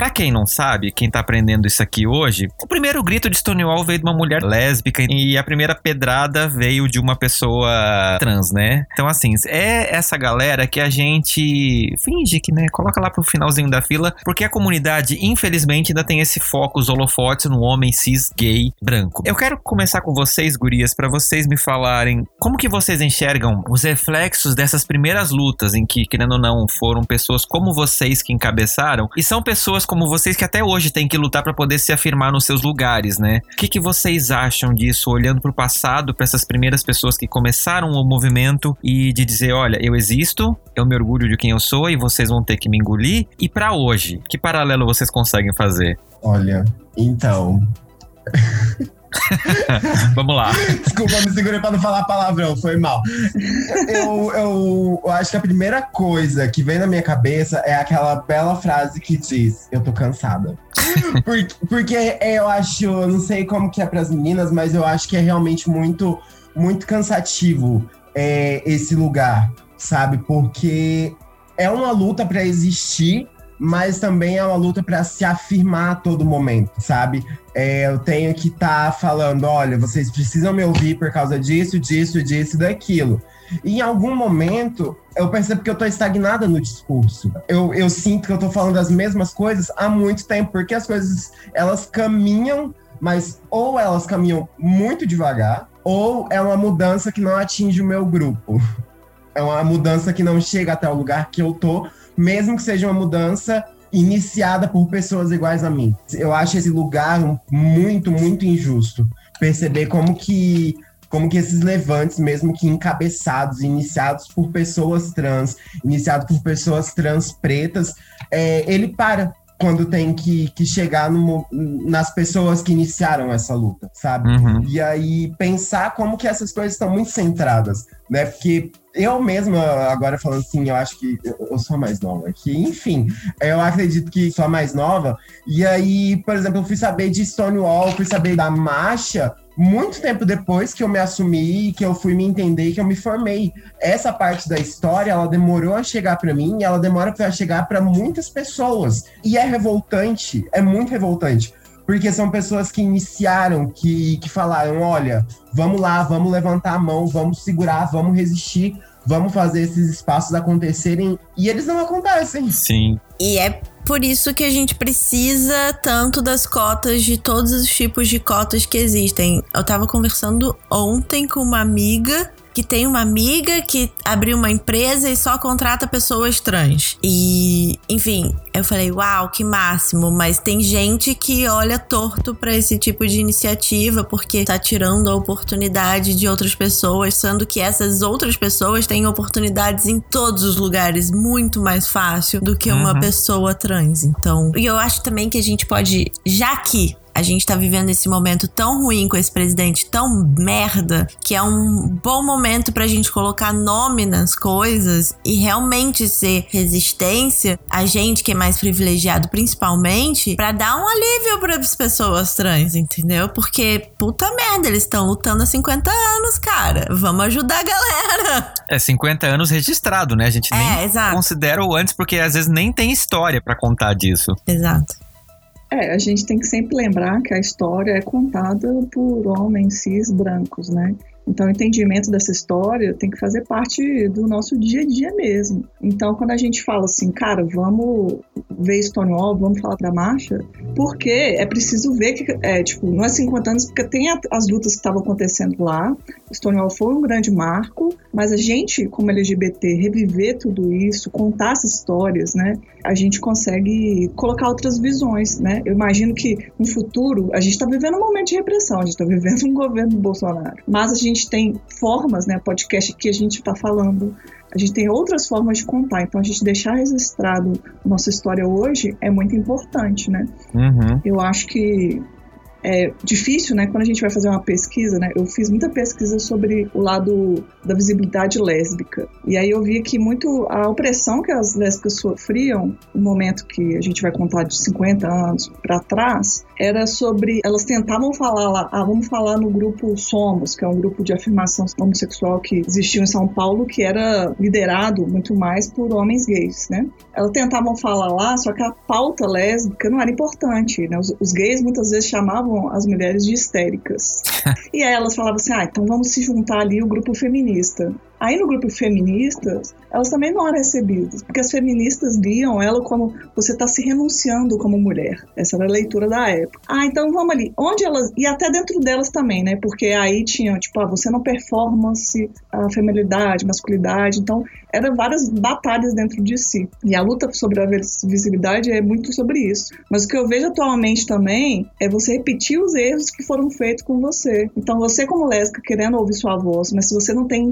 Pra quem não sabe, quem tá aprendendo isso aqui hoje, o primeiro grito de Stonewall veio de uma mulher lésbica e a primeira pedrada veio de uma pessoa trans, né? Então, assim, é essa galera que a gente finge que, né, coloca lá pro finalzinho da fila, porque a comunidade, infelizmente, ainda tem esse foco, os holofotes no homem cis, gay, branco. Eu quero começar com vocês, gurias, para vocês me falarem como que vocês enxergam os reflexos dessas primeiras lutas em que, querendo ou não, foram pessoas como vocês que encabeçaram e são pessoas como vocês que até hoje têm que lutar para poder se afirmar nos seus lugares, né? O que, que vocês acham disso, olhando para o passado, para essas primeiras pessoas que começaram o movimento e de dizer, olha, eu existo, eu me orgulho de quem eu sou e vocês vão ter que me engolir? E para hoje, que paralelo vocês conseguem fazer? Olha, então. (laughs) (laughs) Vamos lá. Desculpa, me segurei para não falar palavrão, foi mal. Eu, eu, eu, acho que a primeira coisa que vem na minha cabeça é aquela bela frase que diz: Eu tô cansada. (laughs) porque, porque eu acho, eu não sei como que é para as meninas, mas eu acho que é realmente muito, muito cansativo é, esse lugar, sabe? Porque é uma luta para existir mas também é uma luta para se afirmar a todo momento, sabe? É, eu tenho que estar tá falando, olha, vocês precisam me ouvir por causa disso, disso, disso, daquilo. E em algum momento, eu percebo que eu estou estagnada no discurso. Eu, eu sinto que eu estou falando as mesmas coisas há muito tempo, porque as coisas, elas caminham, mas ou elas caminham muito devagar, ou é uma mudança que não atinge o meu grupo. É uma mudança que não chega até o lugar que eu tô, mesmo que seja uma mudança iniciada por pessoas iguais a mim. Eu acho esse lugar muito, muito injusto. Perceber como que como que esses levantes, mesmo que encabeçados, iniciados por pessoas trans, iniciados por pessoas trans pretas, é, ele para quando tem que, que chegar no, nas pessoas que iniciaram essa luta, sabe? Uhum. E aí pensar como que essas coisas estão muito centradas, né? Porque eu mesma, agora falando assim, eu acho que eu sou a mais nova. Que, enfim, eu acredito que sou a mais nova. E aí, por exemplo, eu fui saber de Stonewall, fui saber da marcha muito tempo depois que eu me assumi, que eu fui me entender, que eu me formei. Essa parte da história, ela demorou a chegar para mim, e ela demora para chegar para muitas pessoas. E é revoltante, é muito revoltante porque são pessoas que iniciaram, que, que falaram: olha, vamos lá, vamos levantar a mão, vamos segurar, vamos resistir, vamos fazer esses espaços acontecerem. E eles não acontecem. Sim. E é por isso que a gente precisa tanto das cotas, de todos os tipos de cotas que existem. Eu tava conversando ontem com uma amiga que tem uma amiga que abriu uma empresa e só contrata pessoas trans. E, enfim, eu falei, uau, que máximo, mas tem gente que olha torto para esse tipo de iniciativa porque tá tirando a oportunidade de outras pessoas, sendo que essas outras pessoas têm oportunidades em todos os lugares muito mais fácil do que uma uhum. pessoa trans. Então, e eu acho também que a gente pode, já que a gente tá vivendo esse momento tão ruim com esse presidente tão merda que é um bom momento pra gente colocar nome nas coisas e realmente ser resistência, a gente que é mais privilegiado principalmente, para dar um alívio para as pessoas trans, entendeu? Porque puta merda, eles estão lutando há 50 anos, cara. Vamos ajudar a galera. É 50 anos registrado, né? A gente nem é, considera o antes porque às vezes nem tem história para contar disso. Exato. É, a gente tem que sempre lembrar que a história é contada por homens cis brancos, né? Então, o entendimento dessa história tem que fazer parte do nosso dia a dia mesmo. Então, quando a gente fala assim, cara, vamos ver Stonewall, vamos falar da marcha, porque é preciso ver que, é, tipo, não é 50 anos, porque tem as lutas que estavam acontecendo lá. Stonewall foi um grande marco, mas a gente, como LGBT, reviver tudo isso, contar essas histórias, né? A gente consegue colocar outras visões, né? Eu imagino que no futuro, a gente está vivendo um momento de repressão, a gente está vivendo um (laughs) governo do Bolsonaro, mas a gente gente tem formas, né, podcast que a gente está falando, a gente tem outras formas de contar. Então, a gente deixar registrado nossa história hoje é muito importante, né? Uhum. Eu acho que é difícil, né, quando a gente vai fazer uma pesquisa, né, eu fiz muita pesquisa sobre o lado da visibilidade lésbica, e aí eu vi que muito a opressão que as lésbicas sofriam no momento que a gente vai contar de 50 anos para trás, era sobre, elas tentavam falar lá, ah, vamos falar no grupo Somos, que é um grupo de afirmação homossexual que existiu em São Paulo, que era liderado muito mais por homens gays, né? Elas tentavam falar lá, só que a pauta lésbica não era importante, né? Os, os gays muitas vezes chamavam as mulheres de histéricas. (laughs) e aí elas falavam assim, ah, então vamos se juntar ali o grupo feminista. Aí no grupo feministas, elas também não eram recebidas, porque as feministas viam ela como você está se renunciando como mulher. Essa era a leitura da época. Ah, então vamos ali. Onde elas. E até dentro delas também, né? Porque aí tinha, tipo, ah, você não performance a feminilidade, masculinidade. Então, eram várias batalhas dentro de si. E a luta sobre a visibilidade é muito sobre isso. Mas o que eu vejo atualmente também é você repetir os erros que foram feitos com você. Então, você, como lésbica, querendo ouvir sua voz, mas se você não tem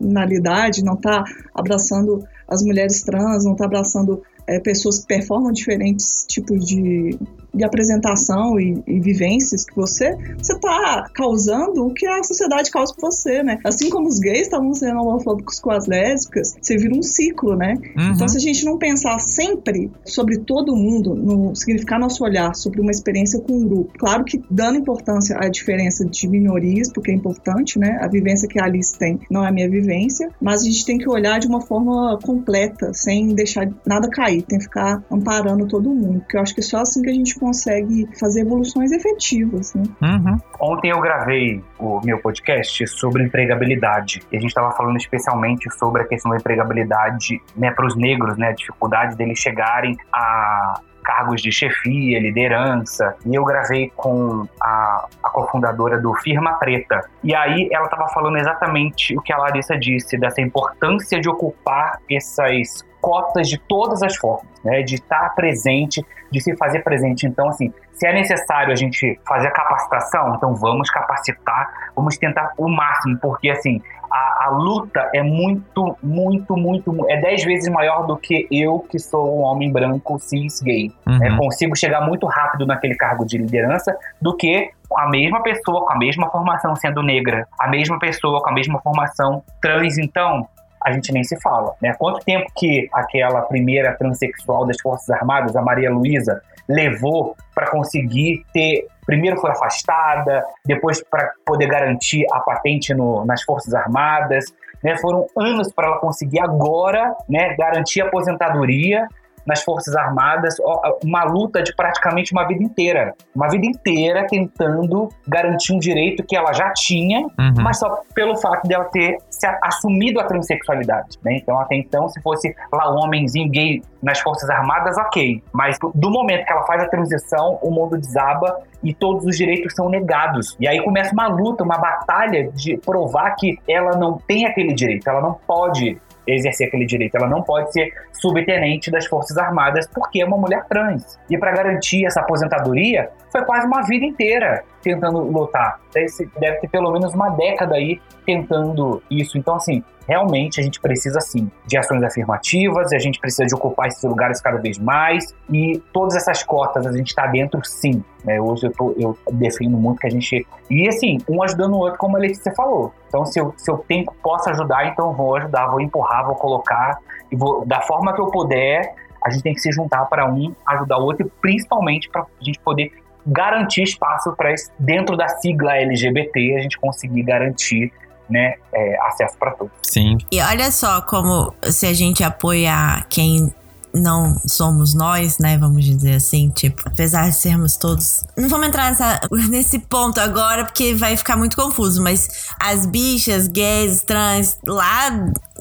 interseccionalidade, não está abraçando as mulheres trans, não está abraçando é, pessoas que performam diferentes tipos de, de apresentação e, e, vivências que você você está causando o que a sociedade causa com você, né? Assim como os gays estavam sendo homofóbicos com as lésbicas, você vira um ciclo, né? Uhum. Então, se a gente não pensar sempre sobre todo mundo, no significar nosso olhar sobre uma experiência com um grupo, claro que dando importância à diferença de minorias, porque é importante, né? A vivência que a Alice tem não é a minha vivência, mas a gente tem que olhar de uma forma completa, sem deixar nada cair, tem que ficar amparando todo mundo, porque eu acho que só assim que a gente consegue fazer evoluções efetivas. Né? Uhum. Ontem eu gravei o meu podcast sobre empregabilidade e a gente estava falando especialmente sobre a questão da empregabilidade né, para os negros, né, a dificuldade deles chegarem a cargos de chefia, liderança. E eu gravei com a, a cofundadora do Firma Preta. E aí ela estava falando exatamente o que a Larissa disse, dessa importância de ocupar essas cotas de todas as formas, né? De estar presente, de se fazer presente. Então, assim, se é necessário a gente fazer a capacitação, então vamos capacitar, vamos tentar o máximo, porque assim, a, a, luta é muito, muito, muito, é dez vezes maior do que eu, que sou um homem branco cis gay. Uhum. É, consigo chegar muito rápido naquele cargo de liderança do que a mesma pessoa com a mesma formação sendo negra, a mesma pessoa com a mesma formação trans. Então, a gente nem se fala, né? Quanto tempo que aquela primeira transexual das Forças Armadas, a Maria Luísa, levou para conseguir ter primeiro foi afastada, depois para poder garantir a patente no, nas Forças Armadas, né? Foram anos para ela conseguir agora, né, garantir a aposentadoria nas Forças Armadas, uma luta de praticamente uma vida inteira. Uma vida inteira tentando garantir um direito que ela já tinha, uhum. mas só pelo fato dela ter se assumido a transexualidade. Né? Então, até então, se fosse lá um homenzinho gay nas Forças Armadas, ok. Mas do momento que ela faz a transição, o mundo desaba e todos os direitos são negados. E aí começa uma luta, uma batalha de provar que ela não tem aquele direito, ela não pode exercer aquele direito. Ela não pode ser subtenente das Forças Armadas porque é uma mulher trans. E para garantir essa aposentadoria, foi quase uma vida inteira tentando lutar. Deve ter pelo menos uma década aí tentando isso. Então, assim, realmente a gente precisa, sim, de ações afirmativas, a gente precisa de ocupar esses lugares cada vez mais. E todas essas cotas a gente está dentro, sim. Né? Hoje eu, tô, eu defino muito que a gente. E, assim, um ajudando o outro, como a Letícia falou. Então, se eu, se eu tenho, posso ajudar, então vou ajudar, vou empurrar, vou colocar, e vou, da forma que eu puder, a gente tem que se juntar para um ajudar o outro, e principalmente para a gente poder garantir espaço para dentro da sigla LGBT a gente conseguir garantir né, é, acesso para todos. Sim. E olha só como se a gente apoiar quem não somos nós, né? Vamos dizer assim, tipo, apesar de sermos todos. Não vamos entrar nessa, nesse ponto agora, porque vai ficar muito confuso, mas as bichas, gays, trans, lá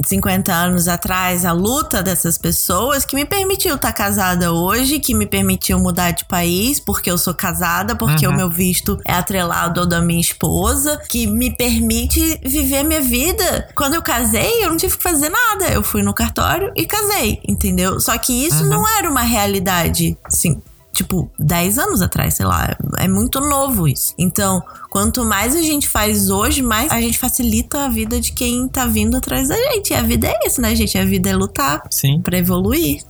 50 anos atrás, a luta dessas pessoas que me permitiu estar tá casada hoje, que me permitiu mudar de país, porque eu sou casada, porque uhum. o meu visto é atrelado ao da minha esposa, que me permite viver minha vida. Quando eu casei, eu não tive que fazer nada. Eu fui no cartório e casei, entendeu? Só que isso uhum. não era uma realidade, assim, tipo, 10 anos atrás, sei lá. É muito novo isso. Então, quanto mais a gente faz hoje, mais a gente facilita a vida de quem tá vindo atrás da gente. E a vida é isso, né, gente? A vida é lutar Sim. pra evoluir.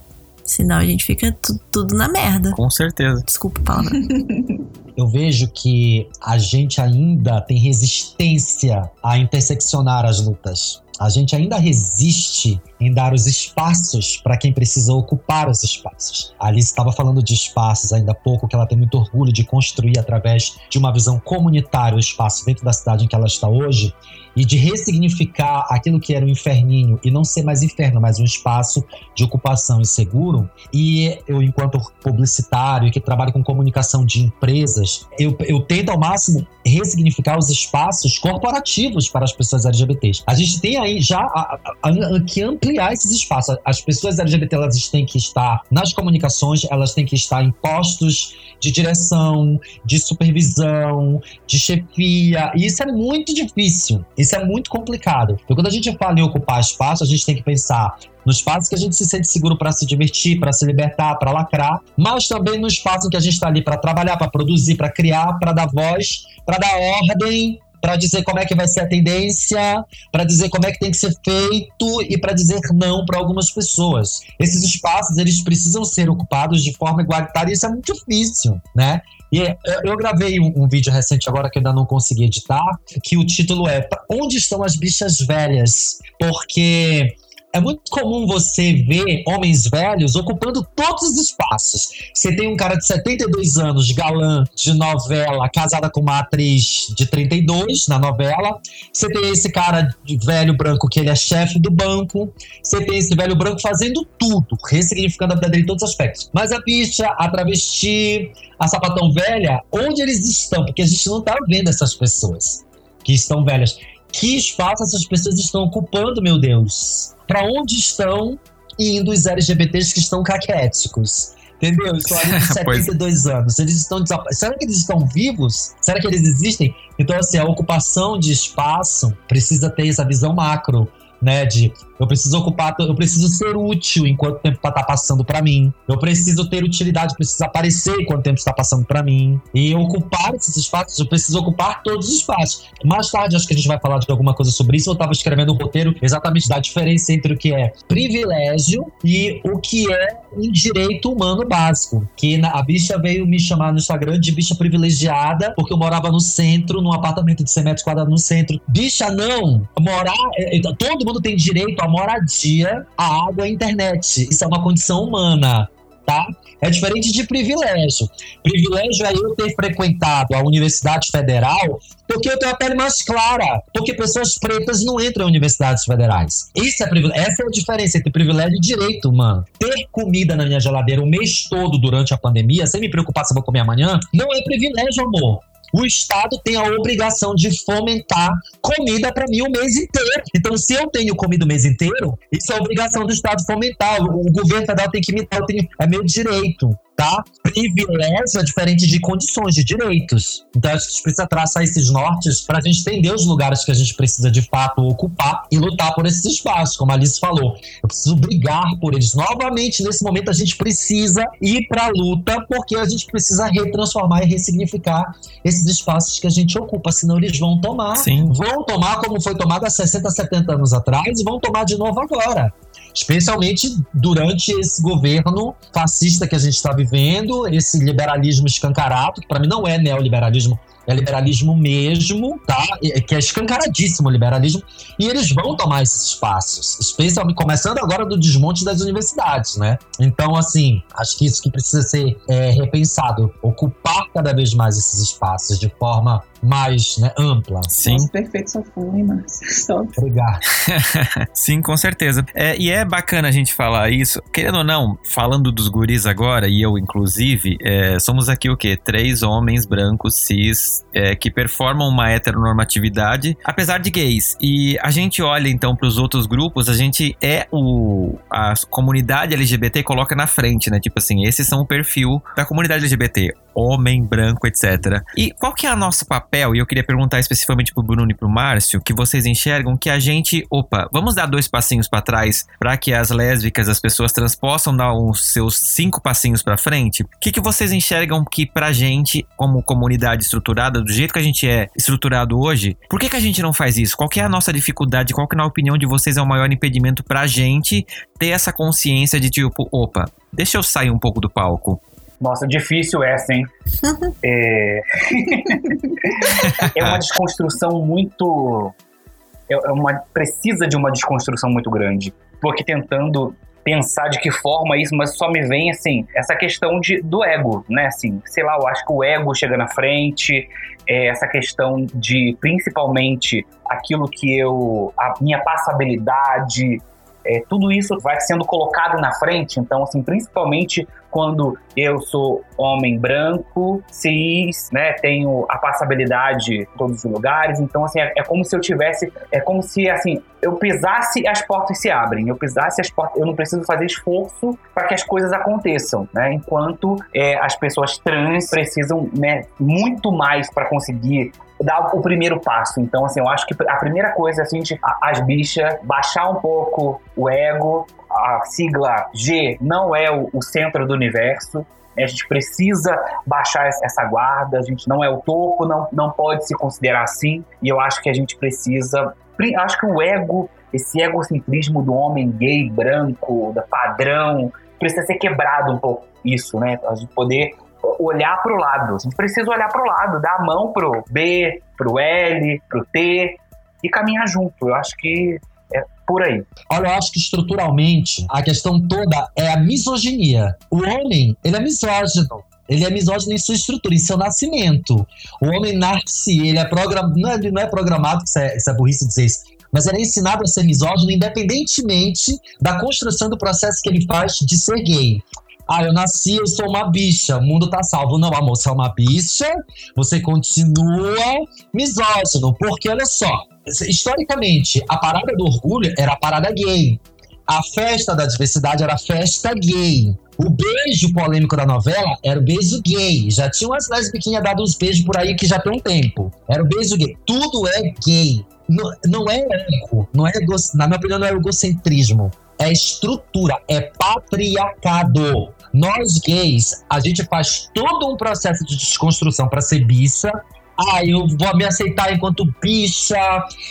Senão a gente fica tudo na merda. Com certeza. Desculpa a palavra. (laughs) eu vejo que a gente ainda tem resistência a interseccionar as lutas. A gente ainda resiste em dar os espaços para quem precisa ocupar os espaços. A Alice estava falando de espaços ainda há pouco, que ela tem muito orgulho de construir através de uma visão comunitária o espaço dentro da cidade em que ela está hoje e de ressignificar aquilo que era um inferninho e não ser mais inferno, mas um espaço de ocupação e seguro. E eu, enquanto publicitário que trabalho com comunicação de empresas, eu, eu tento ao máximo ressignificar os espaços corporativos para as pessoas LGBTs. A gente tem aí já a, a, a, que ampliar esses espaços. As pessoas LGBT elas têm que estar nas comunicações, elas têm que estar em postos de direção, de supervisão, de chefia. E isso é muito difícil. Isso é muito complicado. Então, quando a gente fala em ocupar espaço, a gente tem que pensar no espaço que a gente se sente seguro para se divertir, para se libertar, para lacrar, mas também no espaço que a gente está ali para trabalhar, para produzir, para criar, para dar voz, para dar ordem, para dizer como é que vai ser a tendência, para dizer como é que tem que ser feito e para dizer não para algumas pessoas. Esses espaços eles precisam ser ocupados de forma igualitária e isso é muito difícil, né? E eu, eu gravei um, um, vídeo recente agora que ainda não consegui editar, que o título é Onde estão as bichas velhas? Porque é muito comum você ver homens velhos ocupando todos os espaços. Você tem um cara de 72 anos, galã de novela, casada com uma atriz de 32 na novela. Você tem esse cara de velho branco que ele é chefe do banco. Você tem esse velho branco fazendo tudo, ressignificando a vida dele em todos os aspectos. Mas a bicha, a travesti, a sapatão velha, onde eles estão? Porque a gente não tá vendo essas pessoas que estão velhas. Que espaço essas pessoas estão ocupando, meu Deus? Para onde estão indo os LGBTs que estão caquéticos? Entendeu? Estou ali de (laughs) 72 anos. Eles estão Será que eles estão vivos? Será que eles existem? Então, assim, a ocupação de espaço precisa ter essa visão macro, né? De eu preciso ocupar, eu preciso ser útil enquanto o tempo está passando para mim. Eu preciso ter utilidade, preciso aparecer enquanto o tempo está passando para mim. E ocupar esses espaços, eu preciso ocupar todos os espaços. Mais tarde, acho que a gente vai falar de alguma coisa sobre isso. Eu estava escrevendo um roteiro exatamente da diferença entre o que é privilégio e o que é um direito humano básico. Que a bicha veio me chamar no Instagram de bicha privilegiada, porque eu morava no centro, num apartamento de 100 metros quadrados no centro. Bicha, não! Morar. É, é, todo mundo tem direito a moradia, a água e a internet. Isso é uma condição humana, tá? É diferente de privilégio. Privilégio é eu ter frequentado a Universidade Federal porque eu tenho a pele mais clara, porque pessoas pretas não entram em universidades federais. Isso é Essa é a diferença entre privilégio e direito, mano. Ter comida na minha geladeira o mês todo durante a pandemia, sem me preocupar se eu vou comer amanhã, não é privilégio, amor o Estado tem a obrigação de fomentar comida para mim o mês inteiro. Então, se eu tenho comida o mês inteiro, isso é obrigação do Estado fomentar. O governo federal tem que me dar, é meu direito tá? Privilégio é diferente de condições, de direitos. Então a gente precisa traçar esses nortes para a gente entender os lugares que a gente precisa de fato ocupar e lutar por esses espaços, como a Alice falou. Eu preciso brigar por eles. Novamente, nesse momento, a gente precisa ir para a luta, porque a gente precisa retransformar e ressignificar esses espaços que a gente ocupa, senão eles vão tomar. Sim. Vão tomar como foi tomado há 60, 70 anos atrás e vão tomar de novo agora especialmente durante esse governo fascista que a gente está vivendo, esse liberalismo escancarado, que para mim não é neoliberalismo, é liberalismo mesmo, tá? Que é escancaradíssimo o liberalismo. E eles vão tomar esses espaços, especialmente começando agora do desmonte das universidades, né? Então, assim, acho que isso que precisa ser é, repensado, ocupar cada vez mais esses espaços de forma mais né, ampla. Sim. Nossa, perfeito (laughs) só foi, Márcio. Obrigado. (laughs) Sim, com certeza. É, e é bacana a gente falar isso. Querendo ou não, falando dos guris agora, e eu inclusive, é, somos aqui o quê? Três homens brancos, cis, é, que performam uma heteronormatividade, apesar de gays. E a gente olha então para os outros grupos, a gente é o. A comunidade LGBT coloca na frente, né? Tipo assim, esses são o perfil da comunidade LGBT. Homem, branco, etc. E qual que é o nosso papel? e eu queria perguntar especificamente pro Bruno e pro Márcio, que vocês enxergam que a gente, opa, vamos dar dois passinhos para trás para que as lésbicas, as pessoas trans possam dar os seus cinco passinhos para frente? O que, que vocês enxergam que pra gente, como comunidade estruturada, do jeito que a gente é estruturado hoje, por que, que a gente não faz isso? Qual que é a nossa dificuldade? Qual que, na opinião de vocês, é o maior impedimento pra gente ter essa consciência de tipo, opa, deixa eu sair um pouco do palco? Nossa, difícil essa, hein? (laughs) é... (laughs) é uma desconstrução muito. É uma... Precisa de uma desconstrução muito grande. Tô aqui tentando pensar de que forma isso, mas só me vem assim, essa questão de, do ego, né? Assim, sei lá, eu acho que o ego chega na frente, é essa questão de principalmente aquilo que eu. a minha passabilidade, é, tudo isso vai sendo colocado na frente. Então, assim, principalmente quando eu sou homem branco, cis, né, tenho a passabilidade em todos os lugares. Então, assim, é, é, como se eu tivesse, é como se, assim, eu pisasse as portas se abrem. Eu pisasse as portas, eu não preciso fazer esforço para que as coisas aconteçam, né? Enquanto é, as pessoas trans precisam, né, muito mais para conseguir dar o primeiro passo. Então, assim, eu acho que a primeira coisa é assim, as bichas baixar um pouco o ego, a sigla G não é o, o centro do universo. A gente precisa baixar essa guarda, a gente não é o topo, não, não pode se considerar assim. E eu acho que a gente precisa. Acho que o ego, esse egocentrismo do homem gay, branco, da padrão, precisa ser quebrado um pouco isso, né? A gente poder olhar para o lado. Gente precisa olhar para o lado, dar a mão pro B, pro L, pro T e caminhar junto. Eu acho que é por aí. Olha, eu acho que estruturalmente a questão toda é a misoginia. O homem, ele é misógino. Ele é misógino em sua estrutura, em seu nascimento. O homem nasce, ele é programado. Não é, não é programado, isso é, isso é burrice dizer isso, mas ele é ensinado a ser misógino independentemente da construção do processo que ele faz de ser gay. Ah, eu nasci, eu sou uma bicha, o mundo tá salvo. Não, amor, você é uma bicha, você continua misógino, porque olha só, historicamente, a parada do orgulho era a parada gay. A festa da diversidade era a festa gay. O beijo polêmico da novela era o beijo gay. Já tinha umas lesbiquinhas dado uns beijos por aí que já tem um tempo. Era o beijo gay. Tudo é gay. Não, não é ego. Não é ego, na minha opinião, não é egocentrismo. É estrutura. É patriarcado. Nós gays, a gente faz todo um processo de desconstrução para ser bicha. Ah, eu vou me aceitar enquanto bicha,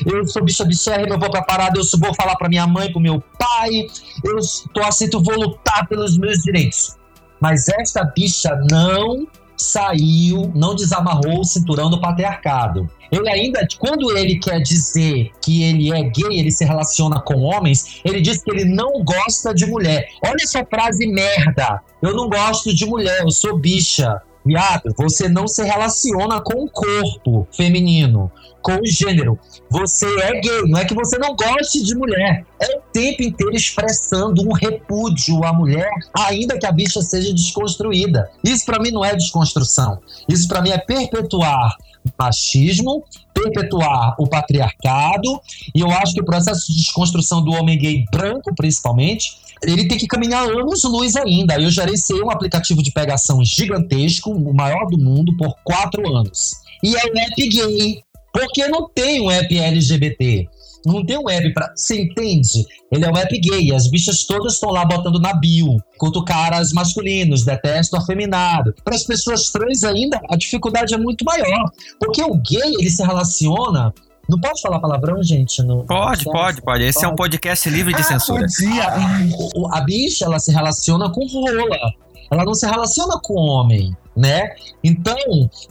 eu sou bicha bichérrima, eu vou pra parada, eu vou falar pra minha mãe, pro meu pai, eu tô aceito, vou lutar pelos meus direitos. Mas esta bicha não saiu, não desamarrou o cinturão do patriarcado. Ele ainda, quando ele quer dizer que ele é gay, ele se relaciona com homens, ele diz que ele não gosta de mulher. Olha essa frase merda. Eu não gosto de mulher, eu sou bicha. Viado, você não se relaciona com o corpo feminino, com o gênero. Você é gay, não é que você não goste de mulher. É o tempo inteiro expressando um repúdio à mulher, ainda que a bicha seja desconstruída. Isso para mim não é desconstrução. Isso para mim é perpetuar machismo, perpetuar o patriarcado, e eu acho que o processo de desconstrução do homem gay branco, principalmente, ele tem que caminhar anos-luz ainda. Eu gerenciei um aplicativo de pegação gigantesco, o maior do mundo, por quatro anos. E é um app gay, porque não tem um app LGBT. Não tem um app pra. Você entende? Ele é um app gay. As bichas todas estão lá botando na bio. Quanto caras masculinos, detesto afeminado. Para as pessoas trans ainda, a dificuldade é muito maior. Porque o gay, ele se relaciona não pode falar palavrão, gente? No pode, pode, pode. Esse pode. é um podcast livre de ah, censura. Podia. A, a bicha, ela se relaciona com rola. Ela não se relaciona com homem né? Então,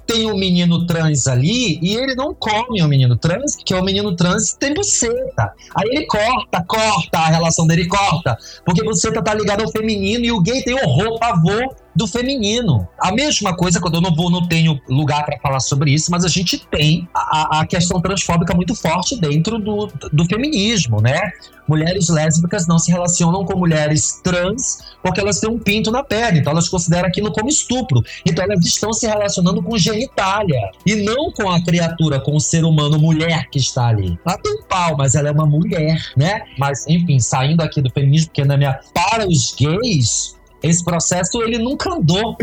tem um menino trans ali e ele não come o menino trans, que é o menino trans tem buceta. Aí ele corta, corta a relação dele, corta. Porque buceta tá ligada ao feminino e o gay tem horror, pavor do feminino. A mesma coisa, quando eu não vou, não tenho lugar para falar sobre isso, mas a gente tem a, a questão transfóbica muito forte dentro do, do feminismo, né? Mulheres lésbicas não se relacionam com mulheres trans porque elas têm um pinto na perna, então elas consideram aquilo como estupro. Então elas estão se relacionando com genitália e não com a criatura, com o ser humano mulher que está ali. Ela tem um pau, mas ela é uma mulher, né? Mas enfim, saindo aqui do feminismo, porque na minha para os gays, esse processo ele nunca andou.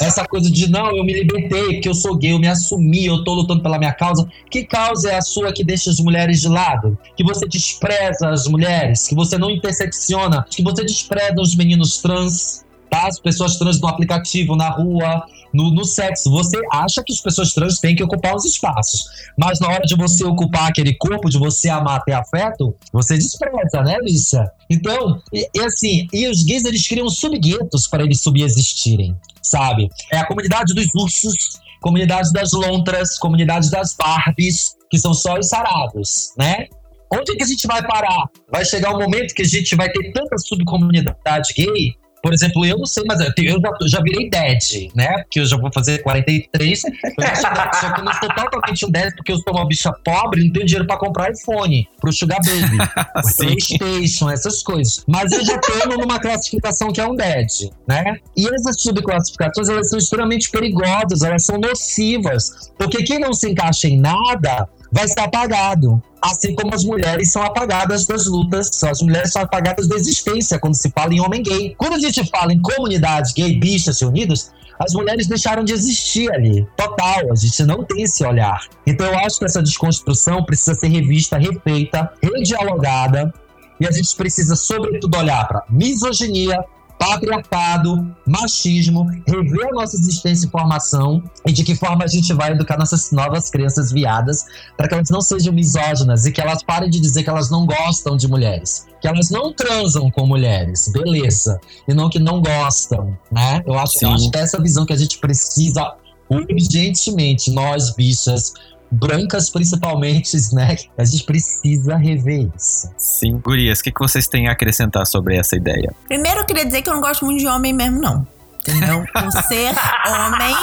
Essa coisa de não, eu me libertei porque eu sou gay, eu me assumi, eu tô lutando pela minha causa. Que causa é a sua que deixa as mulheres de lado? Que você despreza as mulheres, que você não intersecciona, que você despreza os meninos trans, tá? As pessoas trans no aplicativo, na rua, no, no sexo. Você acha que as pessoas trans têm que ocupar os espaços. Mas na hora de você ocupar aquele corpo, de você amar, ter afeto, você despreza, né, Lícia? Então, e, e assim, e os gays eles criam subguetos para eles subexistirem, sabe? É a comunidade dos ursos, comunidade das lontras, comunidade das Barbies, que são só os sarados, né? Onde é que a gente vai parar? Vai chegar um momento que a gente vai ter tanta subcomunidade gay por exemplo, eu não sei, mas eu, eu já, já, virei dead, né? Porque eu já vou fazer 43. só que eu não sou totalmente um dead porque eu sou uma bicha pobre e não tenho dinheiro pra comprar iPhone pro Sugar Baby, (laughs) Playstation, essas coisas. Mas eu já tô numa classificação que é um dead, né? E essas subclassificações, elas são extremamente perigosas, elas são nocivas. Porque quem não se encaixa em nada vai ser apagado. Assim como as mulheres são apagadas das lutas, as mulheres são apagadas da existência quando se fala em homem gay. Quando a gente fala em comunidade gay, bichas reunidas, as mulheres deixaram de existir ali. Total, a gente não tem esse olhar. Então eu acho que essa desconstrução precisa ser revista, refeita, redialogada. E a gente precisa, sobretudo, olhar para misoginia, patriarcado, machismo, rever a nossa existência e formação e de que forma a gente vai educar nossas novas crianças viadas para que elas não sejam misóginas e que elas parem de dizer que elas não gostam de mulheres, que elas não transam com mulheres, beleza, e não que não gostam, né? Eu acho, eu acho que é essa visão que a gente precisa urgentemente, nós bichas, brancas principalmente, né? A gente precisa rever isso. Sim. Gurias, o que, que vocês têm a acrescentar sobre essa ideia? Primeiro, eu queria dizer que eu não gosto muito de homem mesmo, não. Entendeu? O ser homem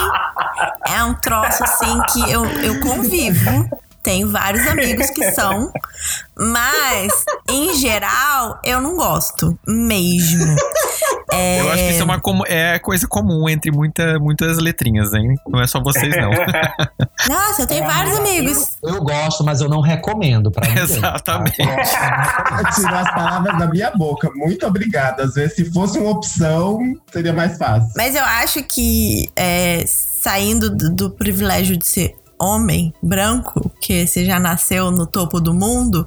é um troço assim que eu, eu convivo. Tenho vários amigos que são, mas em geral eu não gosto mesmo. É... Eu acho que isso é uma é coisa comum entre muita, muitas letrinhas, hein? Não é só vocês, não. (laughs) Nossa, eu tenho é, vários amigos. Eu gosto, mas eu não recomendo pra ninguém. Exatamente. Tá? (laughs) Tirou as palavras da minha boca. Muito obrigada. Às vezes, se fosse uma opção, seria mais fácil. Mas eu acho que é, saindo do, do privilégio de ser homem branco, que você já nasceu no topo do mundo,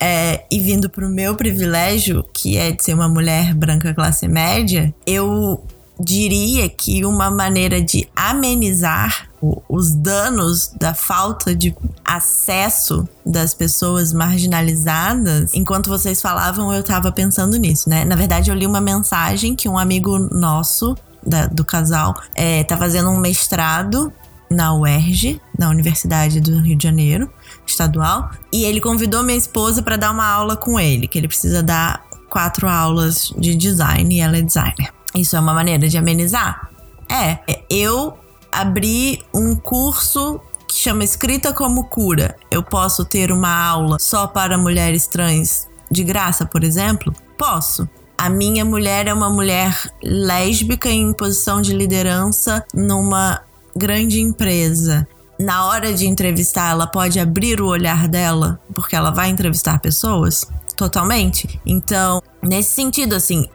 é, e vindo pro meu privilégio, que é de ser uma mulher branca classe média, eu diria que uma maneira de amenizar os danos da falta de acesso das pessoas marginalizadas, enquanto vocês falavam, eu tava pensando nisso, né? Na verdade, eu li uma mensagem que um amigo nosso da, do casal é, tá fazendo um mestrado na UERJ, na Universidade do Rio de Janeiro, estadual, e ele convidou minha esposa para dar uma aula com ele, que ele precisa dar quatro aulas de design e ela é designer. Isso é uma maneira de amenizar? É, eu abri um curso que chama Escrita como Cura. Eu posso ter uma aula só para mulheres trans de graça, por exemplo? Posso. A minha mulher é uma mulher lésbica em posição de liderança numa grande empresa, na hora de entrevistar, ela pode abrir o olhar dela, porque ela vai entrevistar pessoas totalmente. Então, nesse sentido, assim,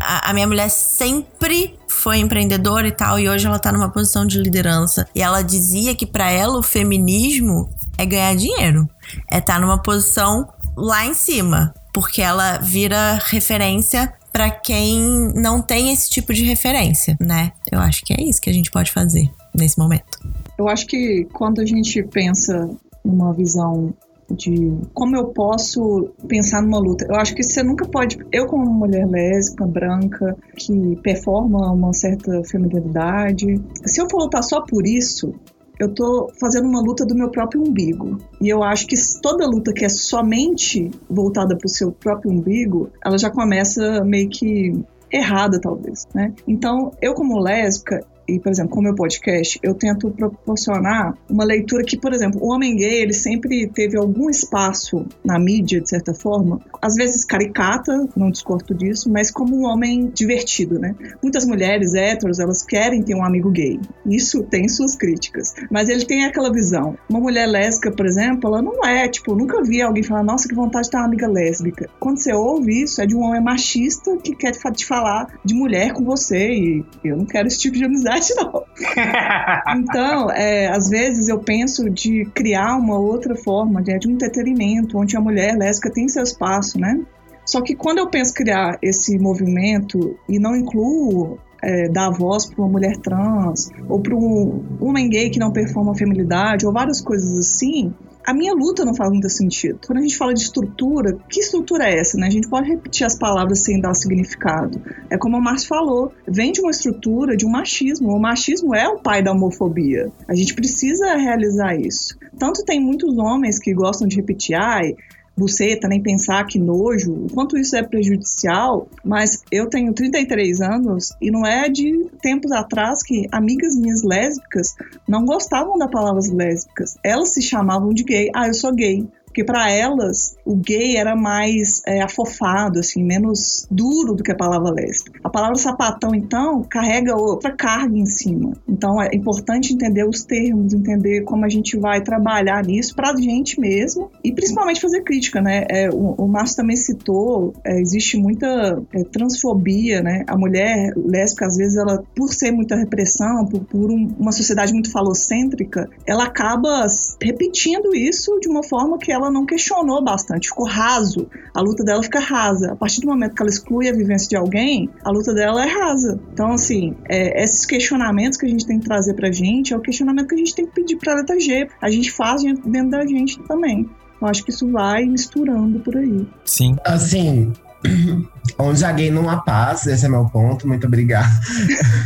a, a, minha mulher sempre foi empreendedora e tal, e hoje ela tá numa posição de liderança. E ela dizia que para ela o feminismo é ganhar dinheiro, é estar tá numa posição lá em cima, porque ela vira referência para quem não tem esse tipo de referência, né? Eu acho que é isso que a gente pode fazer nesse momento. Eu acho que quando a gente pensa numa visão de como eu posso pensar numa luta. Eu acho que você nunca pode. Eu, como mulher lésbica, branca, que performa uma certa feminilidade, se eu for lutar só por isso, eu tô fazendo uma luta do meu próprio umbigo. E eu acho que toda luta que é somente voltada para o seu próprio umbigo, ela já começa meio que errada, talvez, né? Então, eu como lésbica, e, por exemplo, com o meu podcast, eu tento proporcionar uma leitura que, por exemplo, o homem gay, ele sempre teve algum espaço na mídia, de certa forma, às vezes caricata, não discordo disso, mas como um homem divertido, né? Muitas mulheres héteros, elas querem ter um amigo gay. Isso tem suas críticas. Mas ele tem aquela visão. Uma mulher lésbica, por exemplo, ela não é, tipo, nunca vi alguém falar, nossa, que vontade de ter uma amiga lésbica. Quando você ouve isso, é de um homem machista que quer te falar de mulher com você, e eu não quero esse tipo de amizade verdade, não. (laughs) então, é, às vezes eu penso de criar uma outra forma de, de um entretenimento, onde a mulher lésbica tem seu espaço, né? Só que quando eu penso criar esse movimento e não incluo é, dar voz para uma mulher trans, ou para um homem gay que não performa a feminilidade, ou várias coisas assim, a minha luta não faz muito sentido. Quando a gente fala de estrutura, que estrutura é essa? Né? A gente pode repetir as palavras sem dar significado. É como o Márcio falou, vem de uma estrutura de um machismo. O machismo é o pai da homofobia. A gente precisa realizar isso. Tanto tem muitos homens que gostam de repetir, ai, buceta, nem pensar que nojo, o quanto isso é prejudicial, mas eu tenho 33 anos e não é de tempos atrás que amigas minhas lésbicas não gostavam da palavra lésbicas. Elas se chamavam de gay. Ah, eu sou gay porque para elas o gay era mais é, afofado, assim, menos duro do que a palavra lésbica. A palavra sapatão, então, carrega outra carga em cima. Então é importante entender os termos, entender como a gente vai trabalhar nisso para a gente mesmo e principalmente fazer crítica, né? É, o, o Márcio também citou, é, existe muita é, transfobia, né? A mulher lésbica, às vezes, ela, por ser muita repressão, por, por um, uma sociedade muito falocêntrica, ela acaba repetindo isso de uma forma que ela ela não questionou bastante, ficou raso. A luta dela fica rasa. A partir do momento que ela exclui a vivência de alguém, a luta dela é rasa. Então, assim, é, esses questionamentos que a gente tem que trazer pra gente é o questionamento que a gente tem que pedir pra letra G. A gente faz dentro da gente também. Eu acho que isso vai misturando por aí. Sim. Assim, (clears throat) onde a gay não há paz, esse é meu ponto, muito obrigado.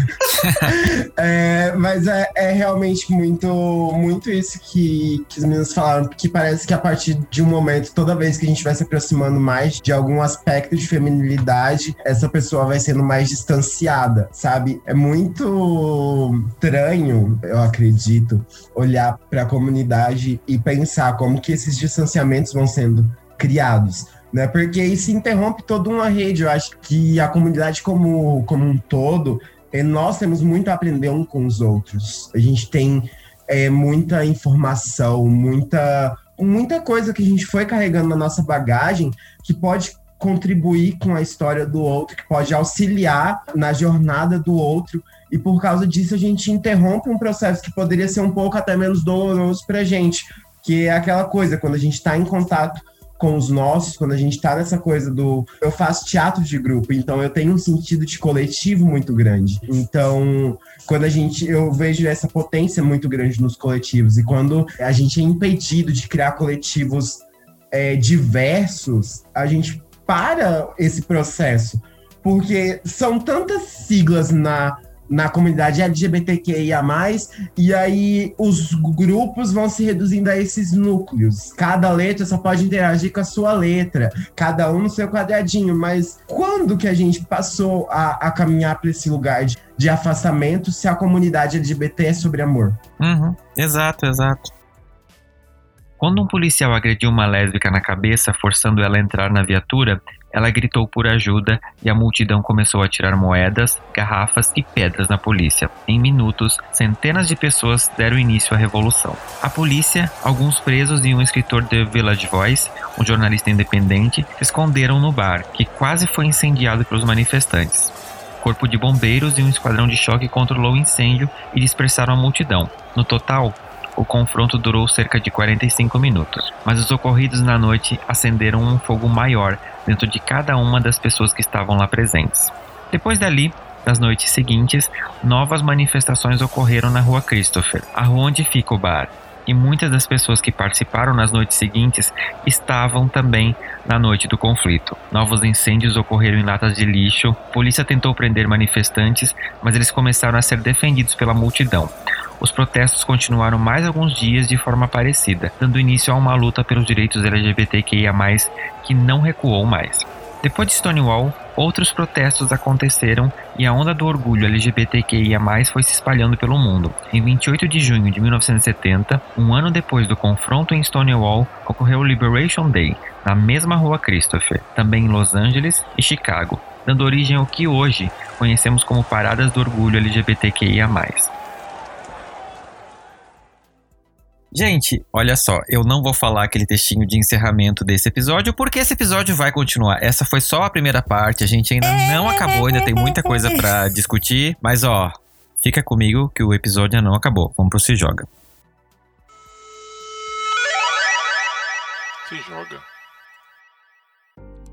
(laughs) é, mas é, é, realmente muito, muito isso que, que os meninos falaram, que parece que a partir de um momento, toda vez que a gente vai se aproximando mais de algum aspecto de feminilidade, essa pessoa vai sendo mais distanciada, sabe? É muito estranho, eu acredito, olhar para a comunidade e pensar como que esses distanciamentos vão sendo criados né? Porque isso interrompe toda uma rede. Eu acho que a comunidade como, como um todo, eh, nós temos muito a aprender um com os outros. A gente tem é, muita informação, muita, muita coisa que a gente foi carregando na nossa bagagem que pode contribuir com a história do outro, que pode auxiliar na jornada do outro. E por causa disso a gente interrompe um processo que poderia ser um pouco até menos doloroso para gente, que é aquela coisa quando a gente está em contato com os nossos, quando a gente está nessa coisa do. Eu faço teatro de grupo, então eu tenho um sentido de coletivo muito grande. Então, quando a gente. Eu vejo essa potência muito grande nos coletivos, e quando a gente é impedido de criar coletivos é, diversos, a gente para esse processo. Porque são tantas siglas na na comunidade LGBTQIA+, e aí os grupos vão se reduzindo a esses núcleos. Cada letra só pode interagir com a sua letra, cada um no seu quadradinho, mas quando que a gente passou a, a caminhar para esse lugar de, de, afastamento se a comunidade LGBT é sobre amor? Uhum, exato, exato. Quando um policial agrediu uma lésbica na cabeça, forçando ela a entrar na viatura, ela gritou por ajuda e a multidão começou a tirar moedas, garrafas e pedras na polícia. Em minutos, centenas de pessoas deram início à revolução. A polícia, alguns presos e um escritor de Village Voice, um jornalista independente, se esconderam no bar, que quase foi incendiado pelos manifestantes. Corpo de bombeiros e um esquadrão de choque controlou o incêndio e dispersaram a multidão. No total, o confronto durou cerca de 45 minutos, mas os ocorridos na noite acenderam um fogo maior dentro de cada uma das pessoas que estavam lá presentes. Depois dali, nas noites seguintes, novas manifestações ocorreram na Rua Christopher, a rua onde fica o bar, e muitas das pessoas que participaram nas noites seguintes estavam também na noite do conflito. Novos incêndios ocorreram em latas de lixo, a polícia tentou prender manifestantes, mas eles começaram a ser defendidos pela multidão. Os protestos continuaram mais alguns dias de forma parecida, dando início a uma luta pelos direitos LGBTQIA+, que não recuou mais. Depois de Stonewall, outros protestos aconteceram e a onda do orgulho LGBTQIA+, foi se espalhando pelo mundo. Em 28 de junho de 1970, um ano depois do confronto em Stonewall, ocorreu o Liberation Day, na mesma rua Christopher, também em Los Angeles e Chicago, dando origem ao que hoje conhecemos como Paradas do Orgulho LGBTQIA+. Gente, olha só, eu não vou falar aquele textinho de encerramento desse episódio, porque esse episódio vai continuar. Essa foi só a primeira parte, a gente ainda não acabou, ainda tem muita coisa para (laughs) discutir, mas ó, fica comigo que o episódio ainda não acabou. Vamos pro Se Joga. Se Joga.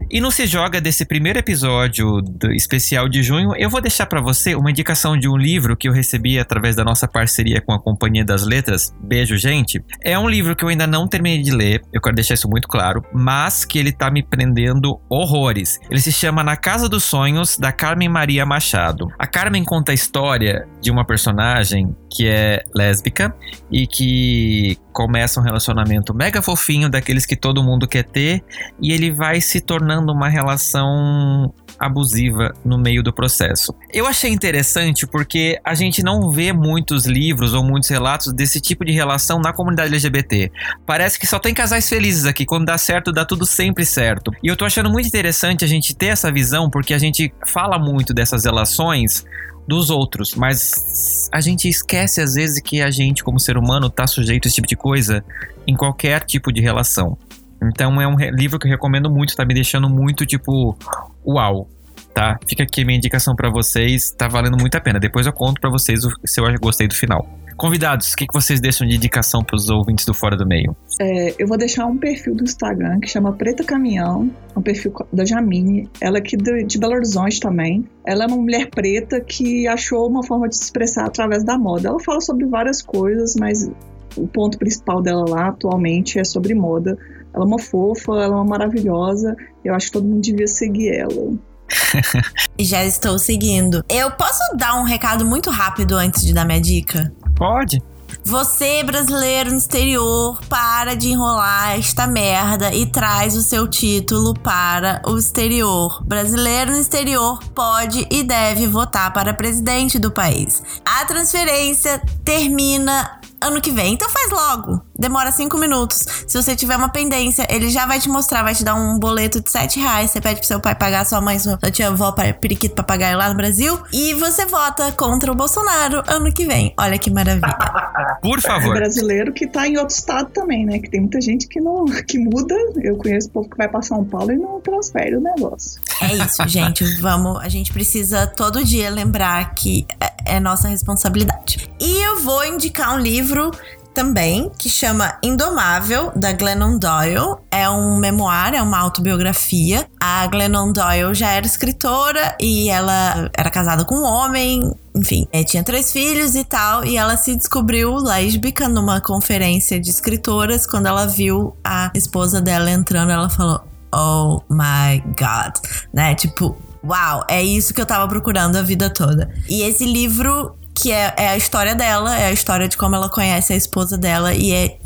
E não se joga desse primeiro episódio do especial de junho, eu vou deixar para você uma indicação de um livro que eu recebi através da nossa parceria com a Companhia das Letras. Beijo, gente. É um livro que eu ainda não terminei de ler, eu quero deixar isso muito claro, mas que ele tá me prendendo horrores. Ele se chama Na Casa dos Sonhos, da Carmen Maria Machado. A Carmen conta a história de uma personagem que é lésbica e que começa um relacionamento mega fofinho daqueles que todo mundo quer ter e ele vai se tornando uma relação abusiva no meio do processo. Eu achei interessante porque a gente não vê muitos livros ou muitos relatos desse tipo de relação na comunidade LGBT. Parece que só tem casais felizes aqui, quando dá certo, dá tudo sempre certo. E eu tô achando muito interessante a gente ter essa visão porque a gente fala muito dessas relações dos outros, mas a gente esquece às vezes que a gente, como ser humano, tá sujeito a esse tipo de coisa em qualquer tipo de relação. Então é um livro que eu recomendo muito, tá me deixando muito tipo, uau, tá? Fica aqui minha indicação para vocês, tá valendo muito a pena. Depois eu conto para vocês se eu gostei do final. Convidados, o que, que vocês deixam de indicação para os ouvintes do Fora do Meio? É, eu vou deixar um perfil do Instagram que chama Preta Caminhão, um perfil da Jamine, ela é aqui de, de Belo Horizonte também. Ela é uma mulher preta que achou uma forma de se expressar através da moda. Ela fala sobre várias coisas, mas o ponto principal dela lá atualmente é sobre moda. Ela é uma fofa, ela é uma maravilhosa. Eu acho que todo mundo devia seguir ela. (laughs) Já estou seguindo. Eu posso dar um recado muito rápido antes de dar minha dica? Pode. Você, brasileiro no exterior, para de enrolar esta merda e traz o seu título para o exterior. Brasileiro no exterior pode e deve votar para presidente do país. A transferência termina ano que vem. Então faz logo. Demora cinco minutos. Se você tiver uma pendência, ele já vai te mostrar, vai te dar um boleto de sete reais. Você pede pro seu pai pagar, sua mãe, sua tia avó, periquito pra pagar lá no Brasil. E você vota contra o Bolsonaro ano que vem. Olha que maravilha. (laughs) Por favor. É brasileiro que tá em outro estado também, né? Que tem muita gente que não que muda. Eu conheço povo que vai pra São Paulo e não transfere o negócio. É isso, gente. Vamos. A gente precisa todo dia lembrar que é, nossa responsabilidade. E eu vou indicar um livro também, que chama Indomável, da Glennon Doyle. É um memoir, é uma autobiografia. A Glennon Doyle já era escritora e ela era casada com um homem, enfim, é, tinha três filhos e tal, e ela se descobriu lésbica numa conferência de escritoras. Quando ela viu a esposa dela entrando, ela falou: Oh my God, né? Tipo, uau, é isso que eu tava procurando a vida toda. E esse livro que é, é a história dela, é a história de como ela conhece a esposa dela e é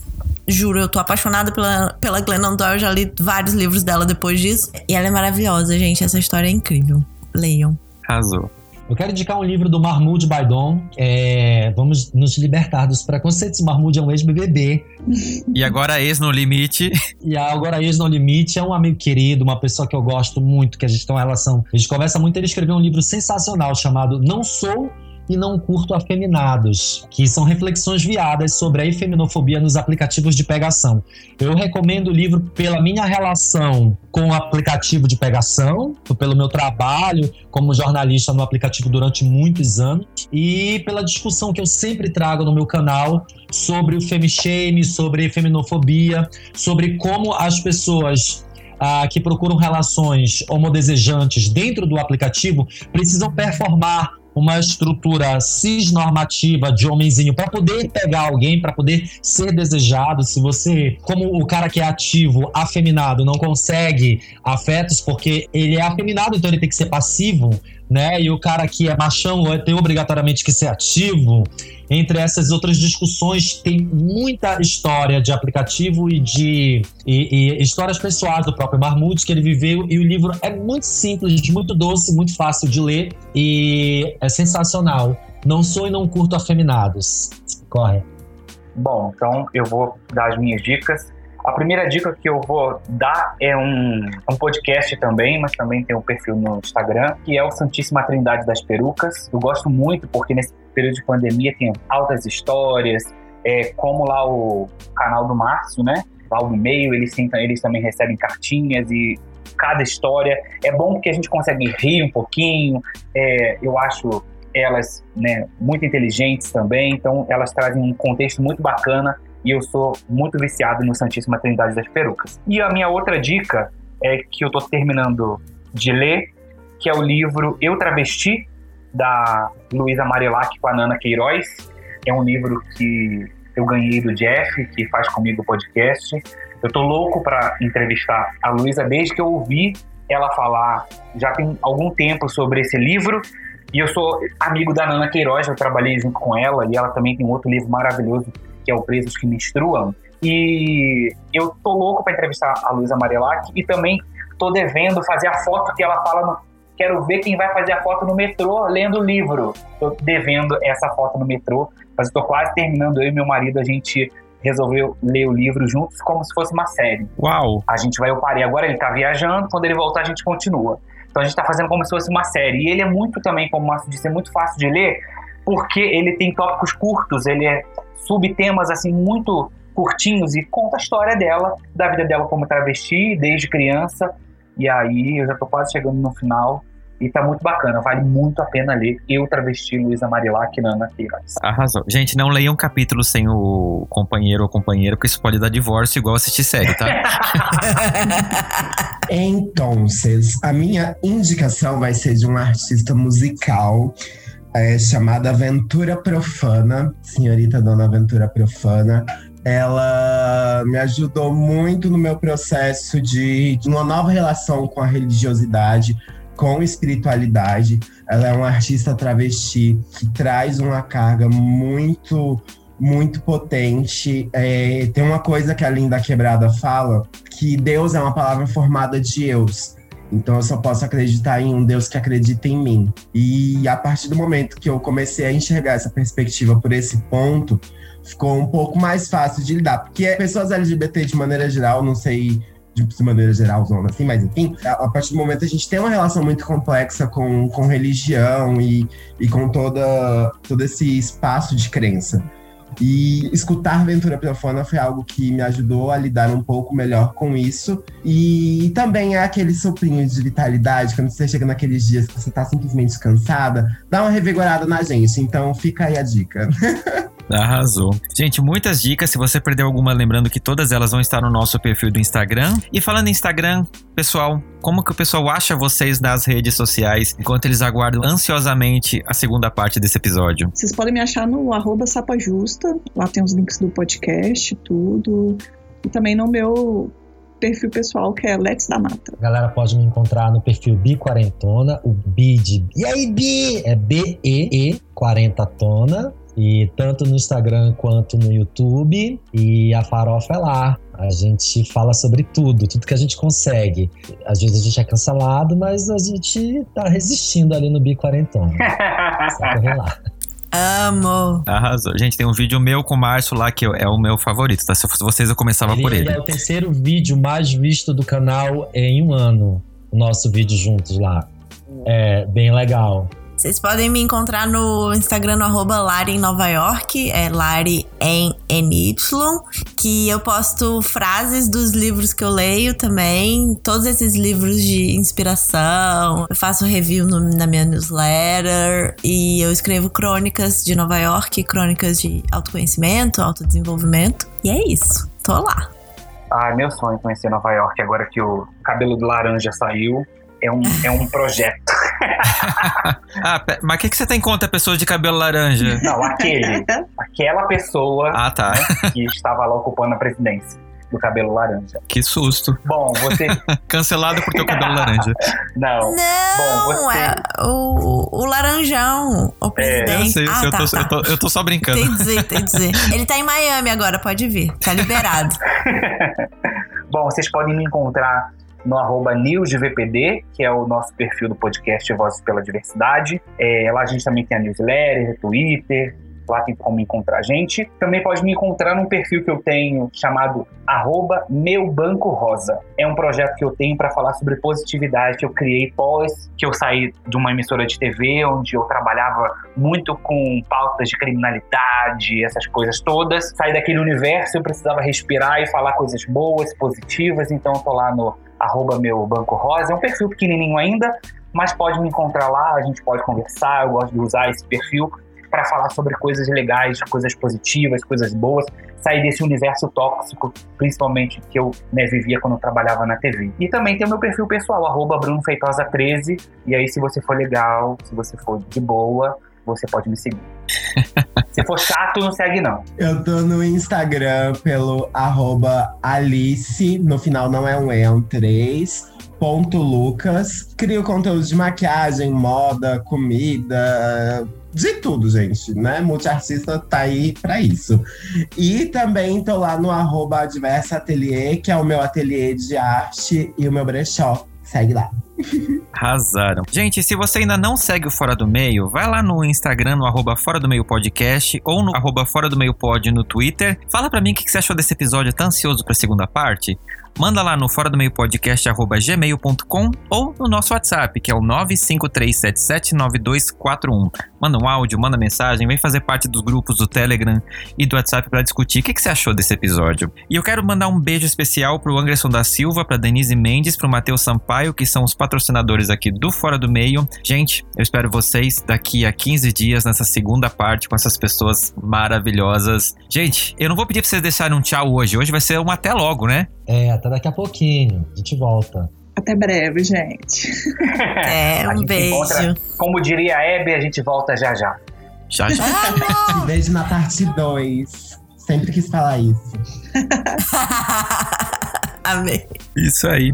Juro, eu tô apaixonada pela, pela Glennon Doyle, já li vários livros dela depois disso. E ela é maravilhosa, gente. Essa história é incrível. Leiam. Arrasou. Eu quero indicar um livro do Mahmoud Baidon. É, vamos nos libertar dos preconceitos. Mahmoud é um ex-BBB. E agora ex no limite. E agora ex no limite é um amigo querido, uma pessoa que eu gosto muito, que a gente tem uma relação. A gente conversa muito. Ele escreveu um livro sensacional chamado Não Sou e não curto afeminados, que são reflexões viadas sobre a efeminofobia nos aplicativos de pegação. Eu recomendo o livro pela minha relação com o aplicativo de pegação, pelo meu trabalho como jornalista no aplicativo durante muitos anos e pela discussão que eu sempre trago no meu canal sobre o femishame, sobre feminofobia, sobre como as pessoas ah, que procuram relações homodesejantes dentro do aplicativo precisam performar uma estrutura cisnormativa de homenzinho para poder pegar alguém, para poder ser desejado. Se você, como o cara que é ativo, afeminado, não consegue afetos porque ele é afeminado, então ele tem que ser passivo, né? E o cara que é machão tem obrigatoriamente que ser ativo. Entre essas outras discussões, tem muita história de aplicativo e de e, e histórias pessoais do próprio Marmute que ele viveu. E o livro é muito simples, muito doce, muito fácil de ler e é sensacional. Não sou e não curto afeminados. Corre. Bom, então eu vou dar as minhas dicas. A primeira dica que eu vou dar é um, um podcast também, mas também tem um perfil no Instagram, que é o Santíssima Trindade das Perucas. Eu gosto muito porque nesse período de pandemia tem altas histórias, é, como lá o canal do Márcio, né? Lá no e-mail, eles, eles também recebem cartinhas e cada história. É bom porque a gente consegue rir um pouquinho. É, eu acho elas né, muito inteligentes também, então elas trazem um contexto muito bacana e eu sou muito viciado no Santíssima Trindade das Perucas. E a minha outra dica é, que eu estou terminando de ler, que é o livro Eu Travesti, da Luísa Marilac com a Nana Queiroz. É um livro que eu ganhei do Jeff, que faz comigo o podcast. Eu tô louco para entrevistar a Luísa desde que eu ouvi ela falar já tem algum tempo sobre esse livro. E eu sou amigo da Nana Queiroz, eu trabalhei junto com ela e ela também tem um outro livro maravilhoso que é o Presos que Menstruam. E eu tô louco para entrevistar a Luísa Marilac e também tô devendo fazer a foto que ela fala no, quero ver quem vai fazer a foto no metrô lendo o livro. Tô devendo essa foto no metrô, mas estou quase terminando eu e meu marido a gente resolveu ler o livro juntos como se fosse uma série. Uau! A gente vai, eu parei agora, ele tá viajando, quando ele voltar a gente continua. Então a gente tá fazendo como se fosse uma série. E ele é muito também, como o Márcio disse, é muito fácil de ler, porque ele tem tópicos curtos, ele é subtemas assim muito curtinhos e conta a história dela, da vida dela como travesti, desde criança. E aí eu já tô quase chegando no final. E tá muito bacana, vale muito a pena ler. Eu travesti Luísa Marilac Nana Queiroz. Arrasou. Gente, não leia um capítulo sem o companheiro ou companheira, porque isso pode dar divórcio igual assistir série, tá? (laughs) Então, a minha indicação vai ser de um artista musical é, chamada Aventura Profana, senhorita Dona Aventura Profana. Ela me ajudou muito no meu processo de, de uma nova relação com a religiosidade, com espiritualidade. Ela é uma artista travesti que traz uma carga muito, muito potente. É, tem uma coisa que a Linda Quebrada fala, que Deus é uma palavra formada de eus. Então eu só posso acreditar em um Deus que acredita em mim. E a partir do momento que eu comecei a enxergar essa perspectiva por esse ponto, ficou um pouco mais fácil de lidar. Porque pessoas LGBT, de maneira geral, não sei de maneira geral, assim, mas enfim, a, a, partir do momento a gente tem uma relação muito complexa com, com religião e, e com toda, todo esse espaço de crença. E escutar Ventura Profana foi algo que me ajudou a lidar um pouco melhor com isso. E também é aquele soprinho de vitalidade, quando você chega naqueles dias que você tá simplesmente cansada, dá uma revigorada na gente. Então fica aí a dica. (laughs) Arrasou. Gente, muitas dicas. Se você perdeu alguma, lembrando que todas elas vão estar no nosso perfil do Instagram. E falando em Instagram, pessoal, como que o pessoal acha vocês nas redes sociais enquanto eles aguardam ansiosamente a segunda parte desse episódio? Vocês podem me achar no arroba sapajusta. Lá tem os links do podcast, tudo. E também no meu perfil pessoal, que é Let's da Mata. A galera pode me encontrar no perfil Bi Quarentona, o Bi de. E aí, Bi? É B-E-E Quarentatona. E tanto no Instagram quanto no YouTube. E a farofa é lá. A gente fala sobre tudo, tudo que a gente consegue. Às vezes a gente é cancelado, mas a gente tá resistindo ali no Bi Quarentona. (laughs) Só correr lá. Amo. Arrasou. Gente, tem um vídeo meu com o Márcio lá que é o meu favorito, tá? Se fosse vocês, eu começava ele, por ele. É o terceiro vídeo mais visto do canal em um ano. O nosso vídeo juntos lá. É bem legal. Vocês podem me encontrar no Instagram no arroba Lari em Nova York, é Lari em NY, que eu posto frases dos livros que eu leio também, todos esses livros de inspiração. Eu faço review no, na minha newsletter e eu escrevo crônicas de Nova York, crônicas de autoconhecimento, autodesenvolvimento. E é isso, tô lá. Ah, meu sonho conhecer Nova York agora que o cabelo do laranja saiu. É um, é um projeto. (laughs) (laughs) ah, mas o que, que você tem contra pessoas de cabelo laranja? Não, aquele. aquela pessoa ah, tá. né, que estava lá ocupando a presidência do cabelo laranja. Que susto. Bom, você. (laughs) Cancelado por teu cabelo laranja. Não. Não, Bom, você... é o, o laranjão, o presidente. É, eu, sei, ah, eu, tá, tô, tá. Eu, tô, eu tô só brincando. Tem que dizer, tem que dizer. Ele tá em Miami agora, pode vir. Tá liberado. (laughs) Bom, vocês podem me encontrar no arroba newsdvpd, que é o nosso perfil do podcast Vozes pela Diversidade. É, lá a gente também tem a newsletter, Twitter, lá tem como encontrar a gente. Também pode me encontrar num perfil que eu tenho chamado arroba Meu Banco Rosa. É um projeto que eu tenho para falar sobre positividade que eu criei pós que eu saí de uma emissora de TV, onde eu trabalhava muito com pautas de criminalidade, essas coisas todas. Saí daquele universo, eu precisava respirar e falar coisas boas, positivas, então eu tô lá no arroba Meu Banco Rosa. É um perfil pequenininho ainda, mas pode me encontrar lá, a gente pode conversar, eu gosto de usar esse perfil para falar sobre coisas legais, coisas positivas, coisas boas, sair desse universo tóxico, principalmente que eu né, vivia quando eu trabalhava na TV. E também tem o meu perfil pessoal, arroba brunofeitosa13, e aí se você for legal, se você for de boa, você pode me seguir. (laughs) Se for chato, não segue, não. Eu tô no Instagram pelo arroba Alice, no final não é um E, é um 3. Ponto Lucas. Crio conteúdo de maquiagem, moda, comida, de tudo, gente, né? Multiartista tá aí pra isso. E também tô lá no arroba Ateliê, que é o meu ateliê de arte e o meu brechó. Segue lá. Arrasaram. Gente, se você ainda não segue o Fora do Meio, vai lá no Instagram, no arroba Fora do Meio Podcast, ou no arroba Fora do Meio Pod no Twitter. Fala pra mim o que você achou desse episódio. Tá ansioso pra segunda parte? Manda lá no fora do meio podcast gmail.com ou no nosso WhatsApp, que é o 953779241. Manda um áudio, manda mensagem, vem fazer parte dos grupos do Telegram e do WhatsApp para discutir o que, que, você achou desse episódio. E eu quero mandar um beijo especial pro Anderson da Silva, pra Denise Mendes, pro Matheus Sampaio, que são os patrocinadores aqui do Fora do Meio. Gente, eu espero vocês daqui a 15 dias nessa segunda parte com essas pessoas maravilhosas. Gente, eu não vou pedir pra vocês deixarem um tchau hoje. Hoje vai ser um até logo, né? É, até daqui a pouquinho. A gente volta. Até breve, gente. (laughs) É, um beijo. Encontra, como diria a Hebe, a gente volta já já. Já já. Ah, beijo na parte 2. Sempre quis falar isso. (laughs) Amei. Isso aí.